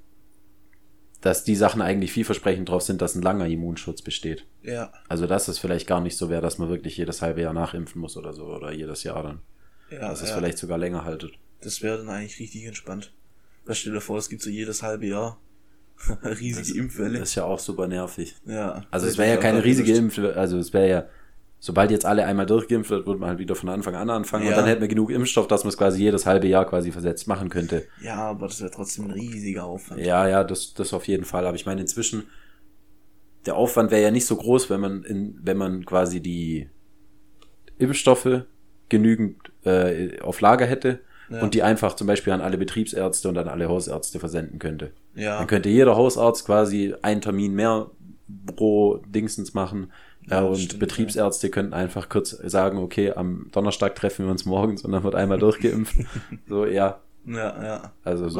dass die Sachen eigentlich vielversprechend drauf sind, dass ein langer Immunschutz besteht. ja, Also dass es vielleicht gar nicht so wäre, dass man wirklich jedes halbe Jahr nachimpfen muss oder so oder jedes Jahr dann. ja, dass es ja. vielleicht sogar länger haltet. Das wäre dann eigentlich richtig entspannt. Was stell dir vor, es gibt so jedes halbe Jahr riesige Impfwelle. Das ist ja auch super nervig. ja. Also es wäre ja keine riesige gewünscht. Impf, also es wäre ja, sobald jetzt alle einmal durchgeimpft wird, würde man halt wieder von Anfang an anfangen und Ja. dann hätten wir genug Impfstoff, dass man es quasi jedes halbe Jahr quasi versetzt machen könnte. Ja, aber das wäre trotzdem ein riesiger Aufwand. Ja, ja, das, das auf jeden Fall. Aber ich meine, inzwischen, der Aufwand wäre ja nicht so groß, wenn man, in, wenn man quasi die Impfstoffe genügend äh, auf Lager hätte Ja. und die einfach zum Beispiel an alle Betriebsärzte und an alle Hausärzte versenden könnte. Ja. Dann könnte jeder Hausarzt quasi einen Termin mehr pro Dingsens machen. Ja, und stimmt, Betriebsärzte könnten einfach kurz sagen, okay, am Donnerstag treffen wir uns morgens und dann wird einmal durchgeimpft. so, ja, Ja, ja. also so.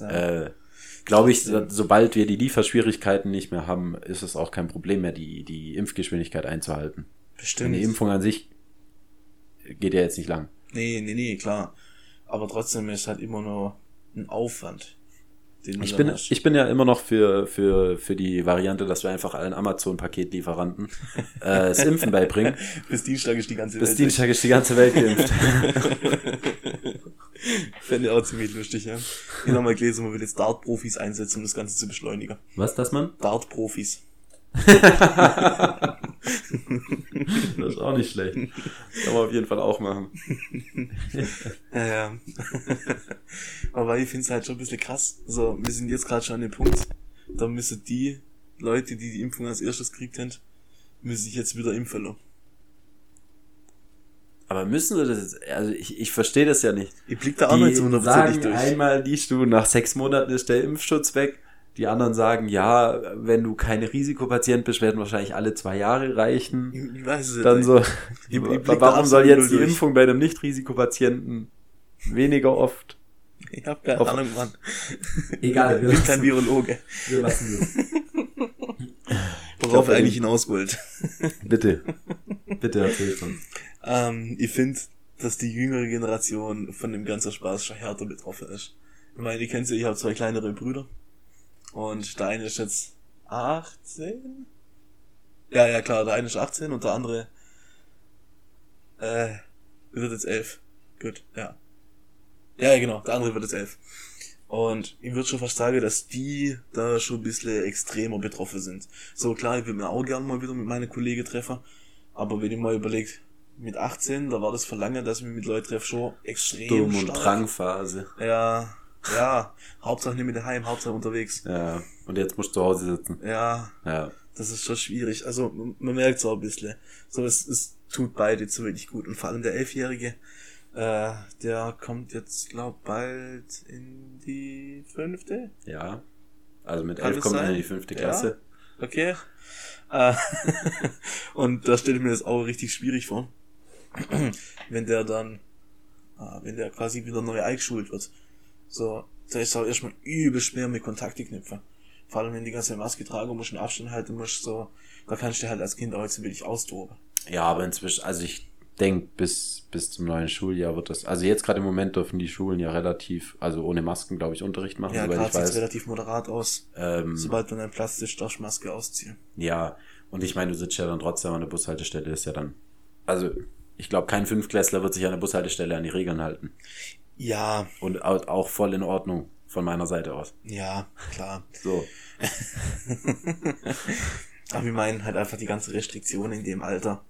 Ja. Äh, Glaube ich, so- sobald wir die Lieferschwierigkeiten nicht mehr haben, ist es auch kein Problem mehr, die, die Impfgeschwindigkeit einzuhalten. Bestimmt. die Impfung an sich geht ja jetzt nicht lang. Nee, nee, nee, klar. Aber trotzdem ist halt immer nur ein Aufwand. Ich bin, hast. ich bin ja immer noch für, für, für die Variante, dass wir einfach allen Amazon-Paketlieferanten äh, das Impfen beibringen. Bis Dienstag ist die ganze Bis Welt. Dienstag ist die ganze Welt geimpft. Fände ich auch ziemlich lustig, ja. Ich habe mal gelesen, man will jetzt Dart-Profis einsetzen, um das Ganze zu beschleunigen. Was, das man? Dart-Profis. Das ist auch nicht schlecht. Kann man auf jeden Fall auch machen. Ja, ja. Aber ich finde es halt schon ein bisschen krass. So, wir sind jetzt gerade schon an dem Punkt, da müssen die Leute, die die Impfung als erstes gekriegt haben, müssen sich jetzt wieder impfen lassen. Aber müssen wir das jetzt, also ich, ich verstehe das ja nicht. Ich blick da auch nicht so Die hundertprozentig sagen durch. einmal, die du nach sechs Monaten ist der Impfschutz weg. Die anderen sagen, ja, wenn du keine Risikopatient bist, werden wahrscheinlich alle zwei Jahre reichen. Ich, weiß es Dann nicht. so, Ich- ich warum soll jetzt die durch. Impfung bei einem Nicht-Risikopatienten weniger oft? Ich habe keine Ahnung, Mann. Egal, ich bin kein Virologe. Wir lassen das. Worauf er eigentlich hinaus wollt. Bitte. Bitte erzähl uns. Ähm, ich finde, dass die jüngere Generation von dem ganzen Spaß schon härter betroffen ist. Ich meine, ihr kennt ja, ich habe zwei kleinere Brüder. Und der eine ist jetzt 18? Ja, ja, klar, der eine ist 18 und der andere äh, wird jetzt 11. Gut, ja. Ja, genau, der andere wird jetzt 11. Und ich würde schon fast sagen, dass die da schon ein bisschen extremer betroffen sind. So klar, ich würde mir auch gerne mal wieder mit meinen Kollegen treffen. Aber wenn ich mal überlege, mit 18, da war das Verlangen, dass ich mich mit Leuten treffe, schon extrem Sturm- und stark. Drangphase. Ja, ja. Hauptsache nicht mit daheim, Hauptsache unterwegs. Ja. Und jetzt musst du zu Hause sitzen. Ja, Ja. das ist schon schwierig. Also man, man merkt es auch ein bisschen. So, es, es tut beide zu wenig gut. Und vor allem der Elfjährige, äh, der kommt jetzt, glaub, bald in die fünfte. Ja. Also mit Kann elf kommt er in die fünfte Ja. Klasse. Okay. Äh, und da stelle ich mir das auch richtig schwierig vor. wenn der dann, äh, wenn der quasi wieder neu eingeschult wird. So, da ist auch erstmal übel schwer mit Kontakte knüpfen. Vor allem, wenn die ganze Maske tragen musst, einen Abstand halten musst, so, da kannst du halt als Kind auch jetzt wirklich austoben. Ja, aber inzwischen, also ich denke, bis, bis zum neuen Schuljahr wird das, also jetzt gerade im Moment dürfen die Schulen ja relativ, also ohne Masken, glaube ich, Unterricht machen, Ja, gerade sieht relativ moderat aus. Ähm, Sobald du ein Platz ist, darfst du Maske ausziehen. ja, und ich meine, du sitzt ja dann trotzdem an der Bushaltestelle, ist ja dann, also ich glaube, kein Fünfklässler wird sich an der Bushaltestelle an die Regeln halten. Ja, Und au- auch voll in Ordnung von meiner Seite aus. ja, klar. So. Aber wir meinen halt einfach die ganze Restriktion in dem Alter.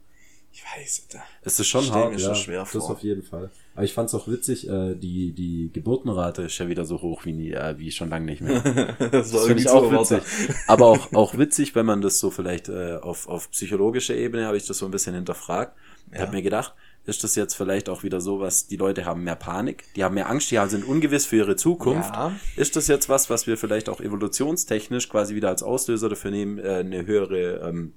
Ich weiß nicht. Es ist schon hart, mir ja, schon schwer das vor. auf jeden Fall. Aber ich fand's auch witzig, äh, die, die Geburtenrate ist ja wieder so hoch wie, nie, äh, wie schon lange nicht mehr. das Das finde ich auch witzig. Aber auch, auch witzig, wenn man das so vielleicht äh, auf, auf psychologischer Ebene habe ich das so ein bisschen hinterfragt. Ich Ja. habe mir gedacht, ist das jetzt vielleicht auch wieder so was, die Leute haben mehr Panik, die haben mehr Angst, die sind ungewiss für ihre Zukunft. Ja. Ist das jetzt was, was wir vielleicht auch evolutionstechnisch quasi wieder als Auslöser dafür nehmen, äh, eine höhere ähm,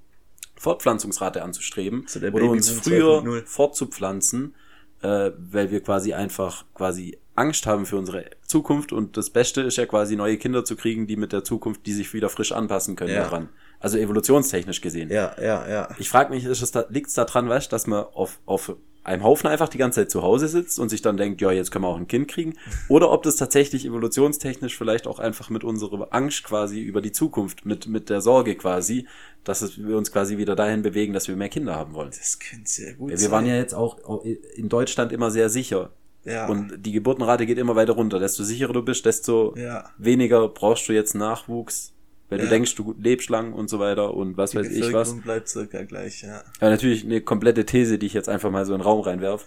Fortpflanzungsrate anzustreben So der oder uns früher 2.0. fortzupflanzen, äh, weil wir quasi einfach quasi Angst haben für unsere Zukunft und das Beste ist ja quasi neue Kinder zu kriegen, die mit der Zukunft, die sich wieder frisch anpassen können Ja. daran. Also evolutionstechnisch gesehen. Ja, ja, ja. Ich frage mich, ist es da, liegt's da dran, weißt, dass man auf, auf einem Haufen einfach die ganze Zeit zu Hause sitzt und sich dann denkt, ja, jetzt können wir auch ein Kind kriegen? Oder ob das tatsächlich evolutionstechnisch vielleicht auch einfach mit unserer Angst quasi über die Zukunft, mit, mit der Sorge quasi, dass wir uns quasi wieder dahin bewegen, dass wir mehr Kinder haben wollen. Das könnte sehr gut Ja, sein. wir waren ja jetzt auch auch in Deutschland immer sehr sicher. Ja. Und die Geburtenrate geht immer weiter runter. Desto sicherer du bist, desto Ja. weniger brauchst du jetzt Nachwuchs, weil du Ja. denkst, du lebst lang und so weiter und was die weiß ich was. Bleibt circa gleich, ja. Aber natürlich eine komplette These, die ich jetzt einfach mal so in den Raum reinwerf.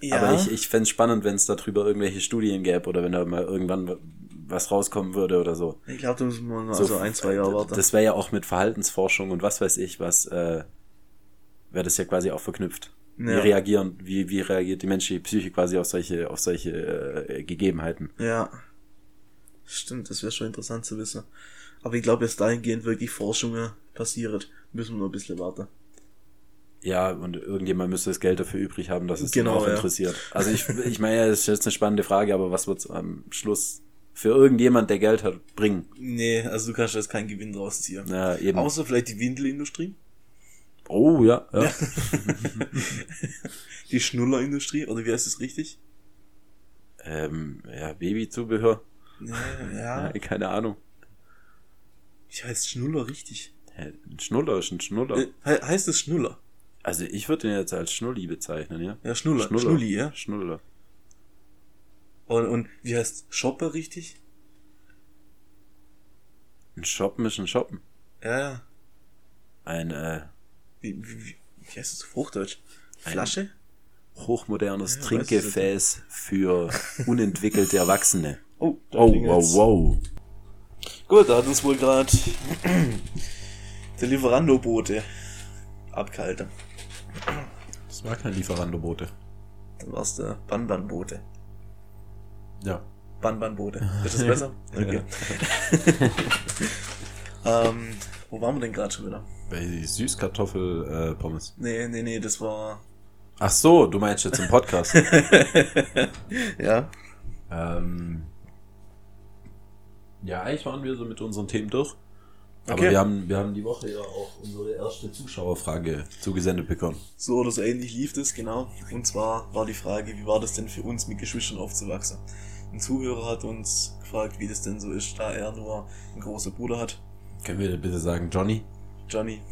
Ja, Aber ich, ich fände spannend, wenn es darüber irgendwelche Studien gäbe oder wenn da mal irgendwann was rauskommen würde oder so. ich glaube, da müssen wir noch so ein, zwei Jahre warten. Das wäre ja auch mit Verhaltensforschung und was weiß ich was, äh, wäre das ja quasi auch verknüpft. Wie Ja. reagieren, wie, wie reagiert die menschliche Psyche quasi auf solche, auf solche äh, Gegebenheiten? Ja. Stimmt, das wäre schon interessant zu wissen. Aber ich glaube, bis dahingehend wirklich Forschungen passiert, müssen wir noch ein bisschen warten. Ja, und irgendjemand müsste das Geld dafür übrig haben, dass es Genau, auch ja. interessiert. Also ich, ich meine, ja, das ist jetzt eine spannende Frage, aber was wird's am Schluss für irgendjemand, der Geld hat, bringen? Nee, also du kannst jetzt keinen Gewinn draus ziehen. Ja, eben. Außer vielleicht die Windelindustrie, oh, ja, ja. die Schnullerindustrie, oder wie heißt es richtig? Ähm, ja, Babyzubehör. Ja, Ja, ja. keine Ahnung. Wie heißt Schnuller richtig? Ein Schnuller ist ein Schnuller. Äh, he heißt es Schnuller? Also ich würde den jetzt als Schnulli bezeichnen, ja? Ja, Schnuller. Schnulli, ja. Schnuller. Und, und wie heißt Shopper richtig? Ein Shoppen ist ein Shoppen. Ja, ja. Ein äh, Wie, wie, wie, wie heißt es auf Hochdeutsch? Flasche? hochmodernes Ja, Trinkgefäß für unentwickelte Erwachsene. Oh, da Oh, klingelt's. wow, wow. Gut, da hat uns wohl gerade der Lieferando-Bote abgehalten. Das war kein Lieferandobote. Dann war's der Banban-Bote. Ja. Banban-Bote. Ist das besser? Okay. ähm, wo waren wir denn gerade schon wieder? Bei Süßkartoffel äh. Nee, nee, nee, das war. Ach so, du meinst jetzt im Podcast. ja. ähm, ja, eigentlich waren wir so mit unseren Themen durch. Aber Okay. wir haben, wir haben die Woche ja auch unsere erste Zuschauerfrage zugesendet bekommen. So oder so ähnlich lief das, genau. Und zwar war die Frage, wie war das denn für uns mit Geschwistern aufzuwachsen? Ein Zuhörer hat uns gefragt, wie das denn so ist, da er nur einen großen Bruder hat. Können wir bitte sagen, Johnny? Johnny.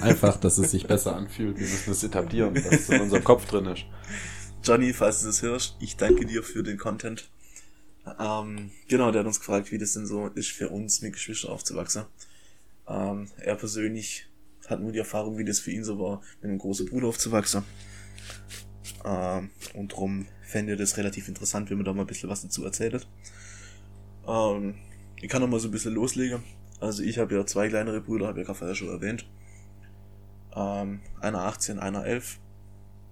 Einfach, dass es sich besser anfühlt. Wir müssen es etablieren, dass es in unserem Kopf drin ist. Johnny, falls du das hörst, ich danke dir für den Content. Ähm, genau, der hat uns gefragt, wie das denn so ist für uns mit Geschwistern aufzuwachsen. Ähm, er persönlich hat nur die Erfahrung, wie das für ihn so war, mit einem großen Bruder aufzuwachsen. Ähm, und darum fände das relativ interessant, wenn man da mal ein bisschen was dazu erzählt. Ähm, ich kann noch mal so ein bisschen loslegen. Also ich habe ja zwei kleinere Brüder, habe ich ja gerade schon erwähnt. Ähm, einer 18, einer 11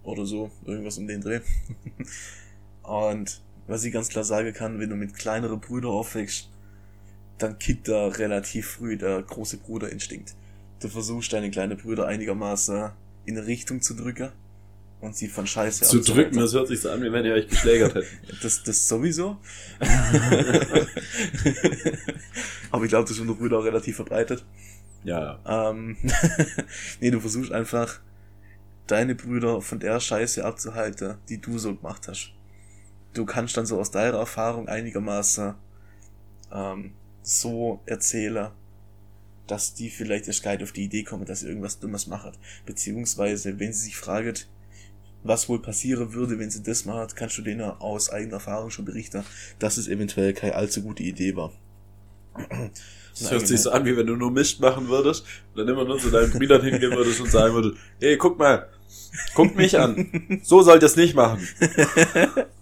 oder so, irgendwas um den Dreh. Und was ich ganz klar sagen kann, wenn du mit kleineren Brüdern aufwächst, dann kickt da relativ früh der große Bruderinstinkt. Du versuchst deine kleinen Brüder einigermaßen in eine Richtung zu drücken und sie von Scheiße Zu drücken, das hört sich so an, wie wenn ihr euch geschlägert hättet. Das, das sowieso. Aber ich glaube, das ist unter Brüder auch relativ verbreitet. Ja, ja. Ähm, nee, du versuchst einfach, deine Brüder von der Scheiße abzuhalten, die du so gemacht hast. Du kannst dann so aus deiner Erfahrung einigermaßen ähm, so erzählen, dass die vielleicht erst gar nicht auf die Idee kommen, dass sie irgendwas Dummes machen. Beziehungsweise, wenn sie sich fragen, was wohl passieren würde, wenn sie das macht, kannst du denen aus eigener Erfahrung schon berichten, dass es eventuell keine allzu gute Idee war. Das hört sich so an, wie wenn du nur Mist machen würdest und dann immer nur zu deinen Brüdern hingehen würdest und sagen würdest, hey, guck mal, guck mich an. So sollt ihr es nicht machen.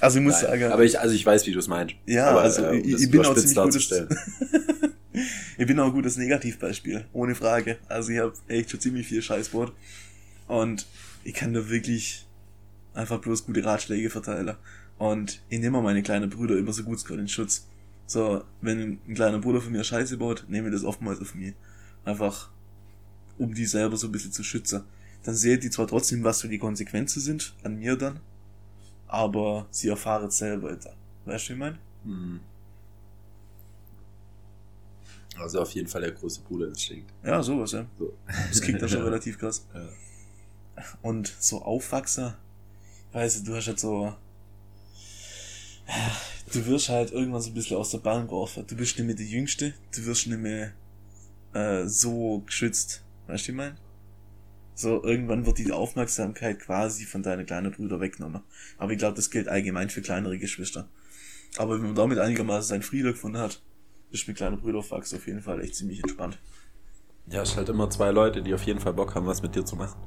Also ich muss Nein, sagen, aber ich, also ich weiß, wie du es meinst. Ja, aber, also äh, um ich, bin auch ziemlich gutes, ich bin auch ein gutes Negativbeispiel, ohne Frage. Also ich habe echt schon ziemlich viel Scheißwort und ich kann da wirklich einfach bloß gute Ratschläge verteilen. Und ich nehme meine kleinen Brüder immer so gut es geht in Schutz. So, wenn ein kleiner Bruder von mir Scheiße baut, nehme ich das oftmals auf mich. Einfach, um die selber so ein bisschen zu schützen. Dann seht die zwar trotzdem, was für die Konsequenzen sind, an mir dann, aber sie erfahren es selber weiter. Weißt du, wie ich meine? Hm. Also auf jeden Fall der große Bruderinstinkt. Ja, sowas, ja. So. Das klingt dann schon relativ krass. Ja. Und so Aufwachser, weißt du, du hast halt so, du wirst halt irgendwann so ein bisschen aus der Bahn geworfen. Du bist nicht mehr der Jüngste, du wirst nicht mehr äh, so geschützt. Weißt du, ich meine? So, irgendwann wird die Aufmerksamkeit quasi von deinen kleinen Brüdern weggenommen. Aber ich glaube, das gilt allgemein für kleinere Geschwister. Aber wenn man damit einigermaßen seinen Frieden gefunden hat, ist mit kleinen Brüdern aufwachsen auf jeden Fall echt ziemlich entspannt. Ja, es ist halt immer zwei Leute, die auf jeden Fall Bock haben, was mit dir zu machen.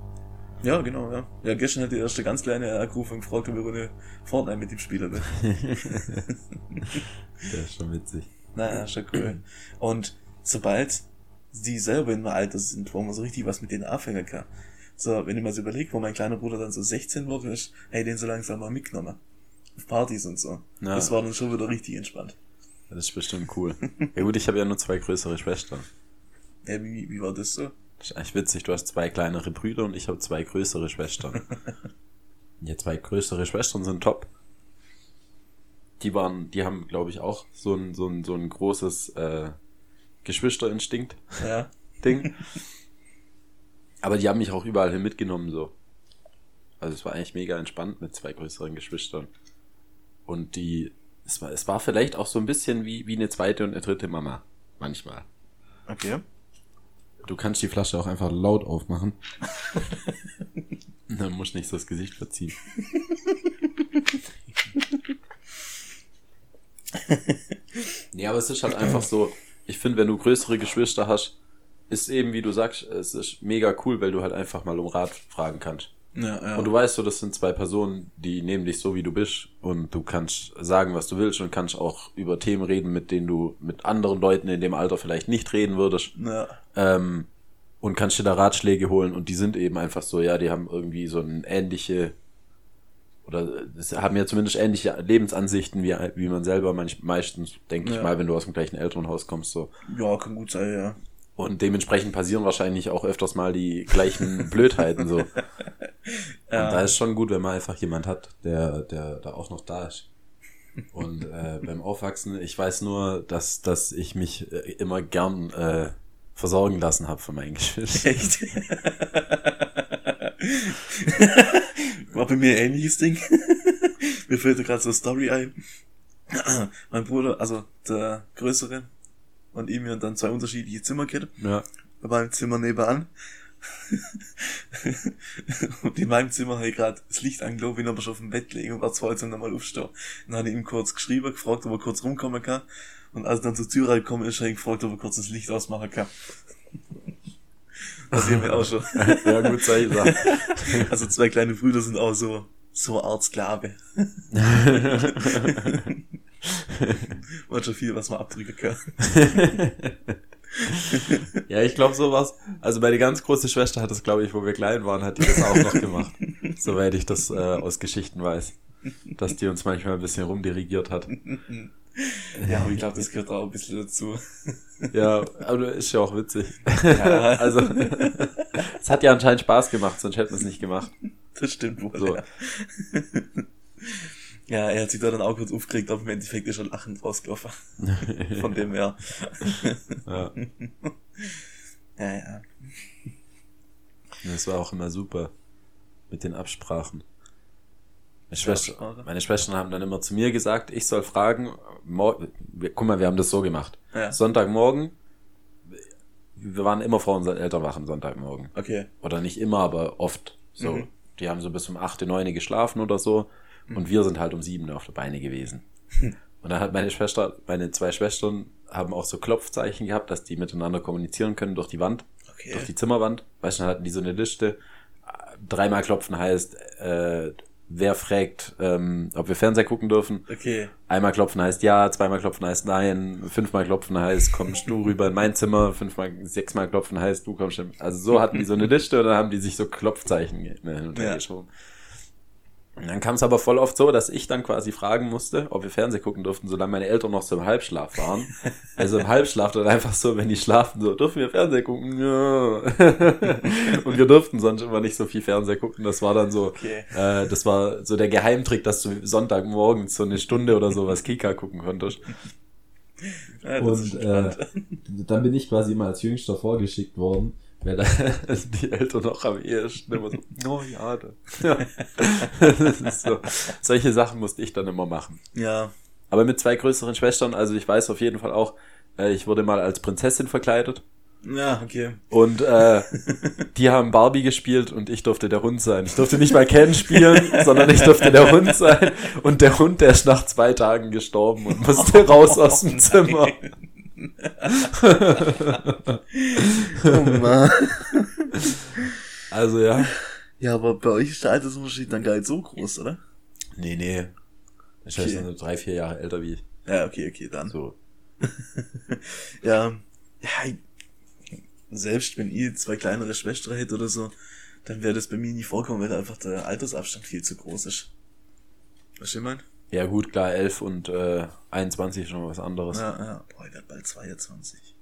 Ja, genau, ja. Ja, gestern hat die erste ganz kleine angerufen und gefragt, ob ich eine Fortnite mit ihm spielen will. Der ist schon witzig. naja, schon cool. Und sobald die selber in einem Alter sind, wo man so richtig was mit denen anfangen kann. So, wenn ich mal so überlege, wo mein kleiner Bruder dann so 16 wurde, ist, hey, den so langsam mal mitgenommen. Auf Partys und so. Ja. Das war dann schon wieder richtig entspannt. Das ist bestimmt cool. ja gut, ich habe ja nur zwei größere Schwestern. Ja, wie, wie war das so? Das ist eigentlich witzig, du hast zwei kleinere Brüder und ich habe zwei größere Schwestern. ja, zwei größere Schwestern sind top. Die waren, die haben, glaube ich, auch so ein, so ein, so ein großes äh, Geschwisterinstinkt-Ding. Ja. Aber die haben mich auch überall hin mitgenommen, so. Also es war eigentlich mega entspannt mit zwei größeren Geschwistern. Und die, es war, es war vielleicht auch so ein bisschen wie, wie eine zweite und eine dritte Mama. Manchmal. Okay. Du kannst die Flasche auch einfach laut aufmachen. Dann musst du nicht so das Gesicht verziehen. nee, aber es ist halt einfach so, ich finde, wenn du größere Geschwister hast, ist eben, wie du sagst, es ist mega cool, weil du halt einfach mal um Rat fragen kannst. Ja, ja. Und du weißt so, das sind zwei Personen, die nehmen dich so, wie du bist und du kannst sagen, was du willst und kannst auch über Themen reden, mit denen du mit anderen Leuten in dem Alter vielleicht nicht reden würdest. ja. Ähm, und kannst dir da Ratschläge holen und die sind eben einfach so, ja, die haben irgendwie so ein ähnliche oder das haben ja zumindest ähnliche Lebensansichten wie, wie man selber manch, meistens, denke ich Ja. mal, wenn du aus dem gleichen Elternhaus kommst, so. ja, kann gut sein, ja. Und dementsprechend passieren wahrscheinlich auch öfters mal die gleichen Blödheiten, so. Und da ist schon gut, wenn man einfach jemand hat, der, der da auch noch da ist. Und äh, beim Aufwachsen, ich weiß nur, dass, dass ich mich äh, immer gern äh, versorgen lassen habe von meinen Geschwistern. Echt? War bei mir ein ähnliches Ding. Mir fällt gerade so eine Story ein. mein Bruder, also der Größere und ihm und dann zwei unterschiedliche Zimmer gehabt. Ja. Bei meinem Zimmer nebenan. und in meinem Zimmer habe ich gerade das Licht angelaufen, bin aber schon auf dem Bett gelegen und war zwei zum nochmal aufstehen. Dann habe ich ihm kurz geschrieben, gefragt, ob er kurz rumkommen kann. Und als er dann zur Tür reingekommen ist, habe ich gefragt, ob er kurz das Licht ausmachen kann. Das sehen wir auch schon. ja, gut, solche Sachen. Also zwei kleine Brüder sind auch so, so Art Sklave. Man schon viel, was man abdrücken kann. ja, ich glaube sowas. Also meine ganz große Schwester hat das, glaube ich, wo wir klein waren, hat die das auch noch gemacht. Soweit ich das äh, aus Geschichten weiß. Dass die uns manchmal ein bisschen rumdirigiert hat. Ja, aber ich glaube, das gehört auch ein bisschen dazu. Ja, aber ist ja auch witzig. Ja. Also, es hat ja anscheinend Spaß gemacht, sonst hätten wir es nicht gemacht. Das stimmt wohl. So. Ja. ja, er hat sich da dann auch kurz aufgeregt, aber im Endeffekt ist er lachend rausgelaufen. Von dem her. Ja, Ja, ja. das war auch immer super mit den Absprachen. Meine, Schwester, meine Schwestern haben dann immer zu mir gesagt, ich soll fragen, guck mal, wir haben das so gemacht. Ja. Sonntagmorgen, wir waren immer vor unseren Eltern wach am Sonntagmorgen. Okay. Oder nicht immer, aber oft. So, Mhm. die haben so bis um 8, 9 geschlafen oder so. Und wir sind halt um 7 auf der Beine gewesen. Und dann hat meine Schwester, meine zwei Schwestern haben auch so Klopfzeichen gehabt, dass die miteinander kommunizieren können durch die Wand, Okay. durch die Zimmerwand. Weißt du, dann hatten die so eine Liste. Dreimal klopfen heißt, äh, wer fragt, ähm, ob wir Fernseher gucken dürfen. Okay. Einmal klopfen heißt ja, zweimal klopfen heißt nein, fünfmal klopfen heißt kommst du rüber in mein Zimmer, fünfmal, sechsmal klopfen heißt du kommst. Also so hatten die so eine Liste und dann haben die sich so Klopfzeichen ne, hin und her Ja. geschoben. Und dann kam es aber voll oft so, dass ich dann quasi fragen musste, ob wir Fernsehen gucken durften, solange meine Eltern noch so im Halbschlaf waren. Also im Halbschlaf dann einfach so, wenn die schlafen, so, dürfen wir Fernsehen gucken? Ja. und wir durften sonst immer nicht so viel Fernsehen gucken. Das war dann so, Okay. äh, das war so der Geheimtrick, dass du Sonntagmorgens so eine Stunde oder so was Kika gucken konntest. Ja, Und äh, dann bin ich quasi immer als Jüngster vorgeschickt worden, weil da die Eltern noch am ehesten immer so, oh ja, da. ja. Das ist so. Solche Sachen musste ich dann immer machen. ja. Aber mit zwei größeren Schwestern, also ich weiß auf jeden Fall auch, äh, ich wurde mal als Prinzessin verkleidet Ja, okay. und äh, die haben Barbie gespielt und ich durfte der Hund sein. Ich durfte nicht mal Ken spielen, sondern ich durfte der Hund sein. Und der Hund, der ist nach zwei Tagen gestorben und musste raus aus dem Zimmer. Oh Mann. Also ja. Ja, aber bei euch ist der Altersunterschied dann gar nicht so groß, oder? Nee, nee. Ich weiß Okay. nur drei, vier Jahre älter wie ich. Ja, okay, okay, dann. So. Ja, ja, selbst wenn ich zwei kleinere Schwestern hätte oder so, dann wäre das bei mir nie vorkommen, weil einfach der Altersabstand viel zu groß ist. Was ich mein? Ja gut, klar, elf und äh, 21 ist schon was anderes. Ja, Ja, ja. Boah, ich werd bald 22.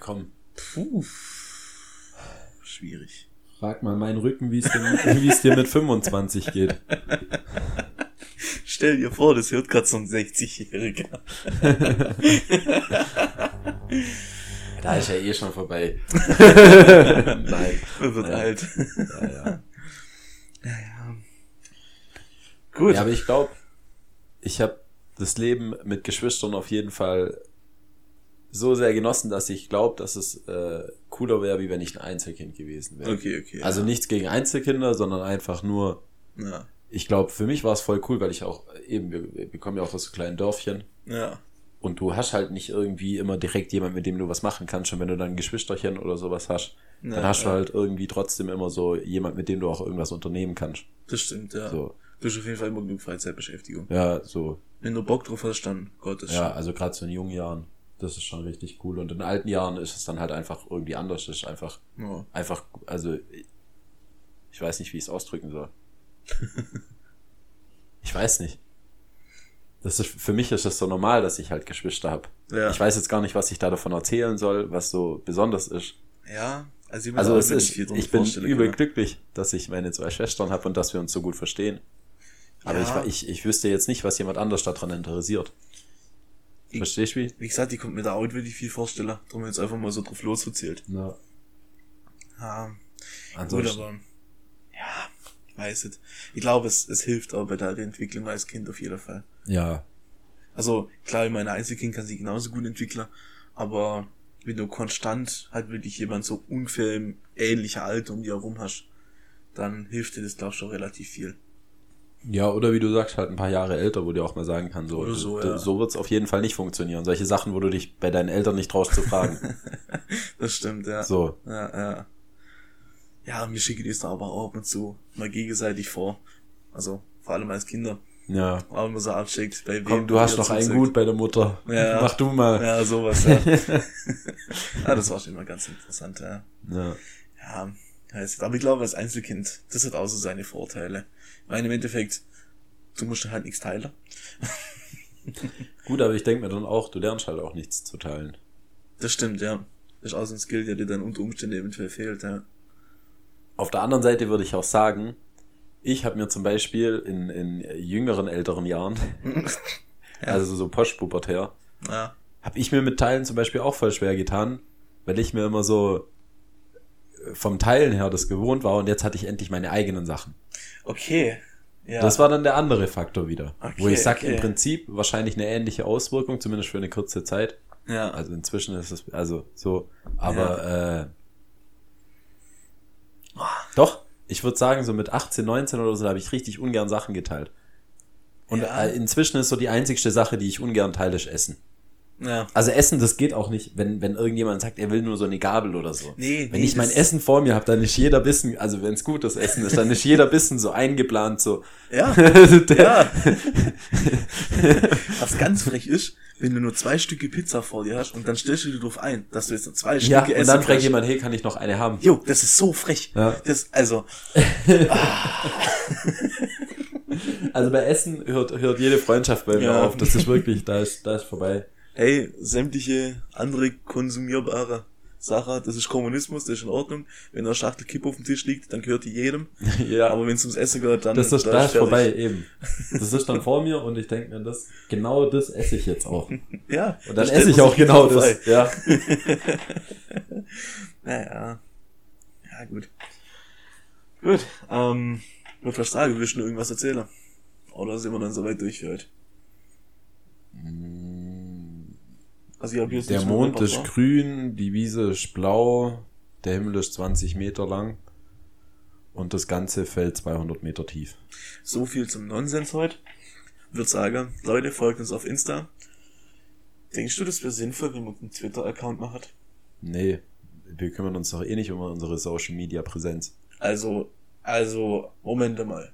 komm. Puh. Schwierig. Frag mal meinen Rücken, wie es dir, mit 25 geht. Stell dir vor, das hört gerade so ein 60-Jähriger. Da ist ja eh schon vorbei. Nein. Er wird Ja. alt. Ja, ja. Gut. ja, aber ich glaube, ich habe das Leben mit Geschwistern auf jeden Fall so sehr genossen, dass ich glaube, dass es äh, cooler wäre, wie wenn ich ein Einzelkind gewesen wäre. okay, okay. Also nichts gegen Einzelkinder, sondern einfach nur, Ja. ich glaube, für mich war es voll cool, weil ich auch eben, wir, wir kommen ja auch aus so kleinen Dörfchen Ja. und du hast halt nicht irgendwie immer direkt jemand, mit dem du was machen kannst. Und wenn du dann ein Geschwisterchen oder sowas hast, dann Ja, hast du ja. halt irgendwie trotzdem immer so jemand, mit dem du auch irgendwas unternehmen kannst. Das stimmt, ja. So, Du hast auf jeden Fall immer genug Freizeitbeschäftigung. ja, so, Wenn du Bock drauf hast, dann Gott ist ja, also gerade so in jungen Jahren, das ist schon richtig cool. Und in alten Jahren ist es dann halt einfach irgendwie anders. Das ist einfach, schon. Ja. einfach, also ich weiß nicht, wie ich es ausdrücken soll. ich weiß nicht. Das ist, für mich ist das so normal, dass ich halt Geschwister habe. Ja. Ich weiß jetzt gar nicht, was ich da davon erzählen soll, was so besonders ist. Ja, also ich, Also es ist, ich bin vorstellen übel glücklich, dass ich meine zwei Schwestern habe und dass wir uns so gut verstehen. Aber Ja. ich, ich, ich wüsste jetzt nicht, was jemand anders daran interessiert. Ich- Verstehst du wie? Wie gesagt, ich konnte mir da auch nicht wirklich viel vorstellen. Darum jetzt einfach mal so drauf losverzählt. Ja. Ja, gut, Ansonsten. aber, ja, ich weiß nicht. Ich glaube, es, es hilft auch bei der Entwicklung als Kind auf jeden Fall. Ja. Also, klar, mein Einzelkind kann sich genauso gut entwickeln, aber wenn du konstant halt wirklich jemand so ungefähr im ähnlichen Alter um dir herum hast, dann hilft dir das, glaube ich, schon relativ viel. Ja, oder wie du sagst, halt ein paar Jahre älter, wo dir auch mal sagen kann, so, Oder so, ja. so wird's auf jeden Fall nicht funktionieren. Solche Sachen, wo du dich bei deinen Eltern nicht traust zu fragen. Das stimmt, ja. so. Ja, ja. Ja, wir schicken das da aber auch ab und zu mal gegenseitig vor. Also, vor allem als Kinder. Ja. Auch immer so abschickt, bei Komm, wem du hast noch einen gut bei der Mutter. Ja. Mach du mal. Ja, sowas, ja. ja, das war schon immer ganz interessant, ja. Ja. Ja, heißt, aber ich glaube, als Einzelkind, das hat auch so seine Vorteile. Ich meine, im Endeffekt, du musst halt nichts teilen. Gut, aber ich denke mir dann auch, du lernst halt auch nichts zu teilen. Das stimmt, ja. Das ist auch so ein Skill, der dir dann unter Umständen eventuell fehlt, ja. Auf der anderen Seite würde ich auch sagen, ich habe mir zum Beispiel in, in jüngeren, älteren Jahren, also so postpubertär, Ja. habe ich mir mit Teilen zum Beispiel auch voll schwer getan, weil ich mir immer so vom Teilen her das gewohnt war und jetzt hatte ich endlich meine eigenen Sachen. Okay. Ja. Das war dann der andere Faktor wieder. Okay, wo ich sag, okay. im Prinzip wahrscheinlich eine ähnliche Auswirkung, zumindest für eine kurze Zeit. ja. Also inzwischen ist es, also so, aber äh, doch, ich würde sagen, so mit 18, 19 oder so habe ich richtig ungern Sachen geteilt. Und Ja. äh, inzwischen ist so die einzigste Sache, die ich ungern teile, ist Essen. Ja. Also Essen, das geht auch nicht, wenn, wenn irgendjemand sagt, er will nur so eine Gabel oder so. Nee, wenn nee, ich mein Essen vor mir habe, dann ist jeder Bissen, also wenn es gutes Essen ist, dann ist jeder Bissen so eingeplant, so. Ja. Ja. Was ganz frech ist, wenn du nur zwei Stücke Pizza vor dir hast und dann stellst du dir drauf ein, dass du jetzt nur zwei ja, Stücke und dann essen fragt jemand, hey, kann ich noch eine haben? Jo, das ist so frech. Ja. Das, also, Also bei Essen hört, hört jede Freundschaft bei mir Ja. auf. Das ist wirklich, da ist, da ist vorbei. Hey, sämtliche andere konsumierbare Sachen, das ist Kommunismus, das ist in Ordnung. Wenn eine Schachtel Kipp auf dem Tisch liegt, dann gehört die jedem. ja, Aber wenn es ums Essen geht, dann das ist, da ist vorbei, eben. Das ist dann vor mir und ich denke mir, das, genau das esse ich jetzt auch. Und Ja. dann das stellt esse ich auch genau frei. das. Ja. Naja. Ja, gut. Gut. Ähm, nur vielleicht sagen, du noch irgendwas erzählen? Oder sind wir dann soweit durch für heute? Also, ich jetzt Der Mond ist mitgebracht, grün, die Wiese ist blau, der Himmel ist 20 Meter lang und das Ganze fällt 200 Meter tief. So viel zum Nonsens heute. Würde sagen, Leute, folgt uns auf Insta. Denkst du, das wäre sinnvoll, wenn man einen Twitter-Account macht? Nee, wir kümmern uns doch eh nicht um unsere Social Media Präsenz. Also, also, Moment mal.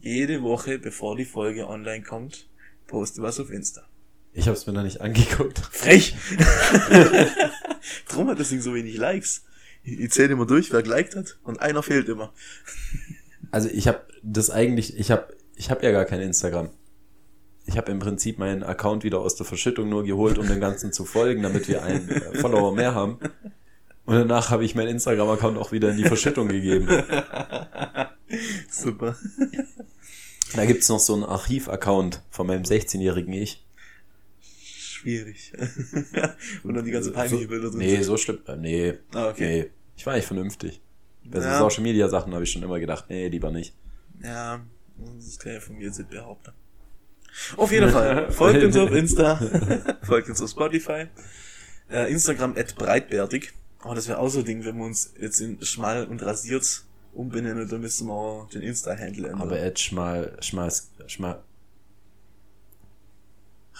Jede Woche, bevor die Folge online kommt, poste was auf Insta. Ich hab's mir da nicht angeguckt. Frech! Drum hat das Ding so wenig Likes. Ich ich zähle immer durch, wer geliked hat, und einer fehlt immer. Also ich habe das eigentlich, ich habe ich hab ja gar kein Instagram. Ich habe im Prinzip meinen Account wieder aus der Verschüttung nur geholt, um dem Ganzen zu folgen, damit wir einen äh, Follower mehr haben. Und danach habe ich meinen Instagram-Account auch wieder in die Verschüttung gegeben. Super. Da gibt's noch so einen Archiv-Account von meinem 16-jährigen Ich. Schwierig. und dann die ganze peinliche Bilder drin. Nee, sind. so schlimm. äh, Nee. Ah, okay. Nee. Ich war eigentlich vernünftig. Bei so Ja. Social Media Sachen habe ich schon immer gedacht, nee, lieber nicht. Ja, das kann ja von mir jetzt nicht behaupten. Auf jeden Fall, folgt uns auf Insta, folgt uns auf Spotify, äh, Instagram at breitbärtig. Oh, das wäre auch so ein Ding, wenn wir uns jetzt in schmal und rasiert umbenennen, dann müssen wir auch den Insta-Handle ändern. Aber Ed schmal, schmal, schmal.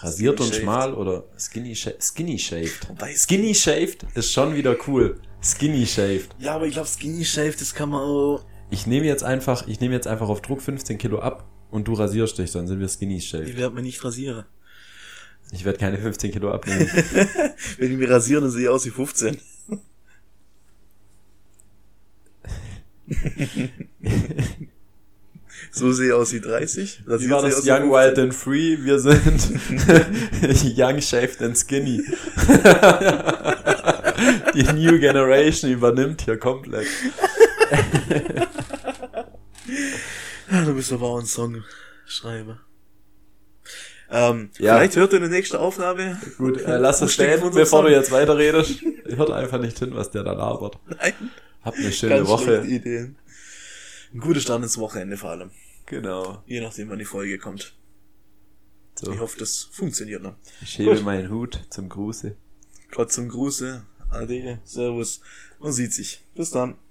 Rasiert Skinny und shaved. schmal oder skinny, skinny shaved. Wobei Skinny shaved ist schon wieder cool. Skinny shaved. Ja, aber ich glaube, Skinny Shave, das kann man auch. Ich nehme jetzt einfach, ich nehme jetzt einfach auf Druck 15 Kilo ab und du rasierst dich, dann sind wir skinny shaved. Ich werde mir nicht rasieren. Ich werde keine 15 Kilo abnehmen. Wenn ich mich rasiere, dann sehe ich aus wie 15. so sehe ich aus wie 30. Wie Rasiert war das wie Young, 15. Wild and Free? Wir sind Young, Shaved and Skinny. Die New Generation übernimmt hier komplett. Ja, müssen wir aber auch einen Song schreibe. Ähm, Ja. vielleicht hört ihr in der nächsten Aufnahme. Gut, äh, lass Ein es Stück stehen, bevor du Song. jetzt weiterredest. Hört einfach nicht hin, was der da labert. Nein, Habt eine schöne ganz Woche. Ideen. Ein guter Start ins Wochenende vor allem. Genau. Je nachdem, wann die Folge kommt. So, Ich hoffe, das funktioniert noch. ich hebe Gut. meinen Hut zum Gruße. Gott zum Gruße. Ade, Servus. Man sieht sich. Bis dann.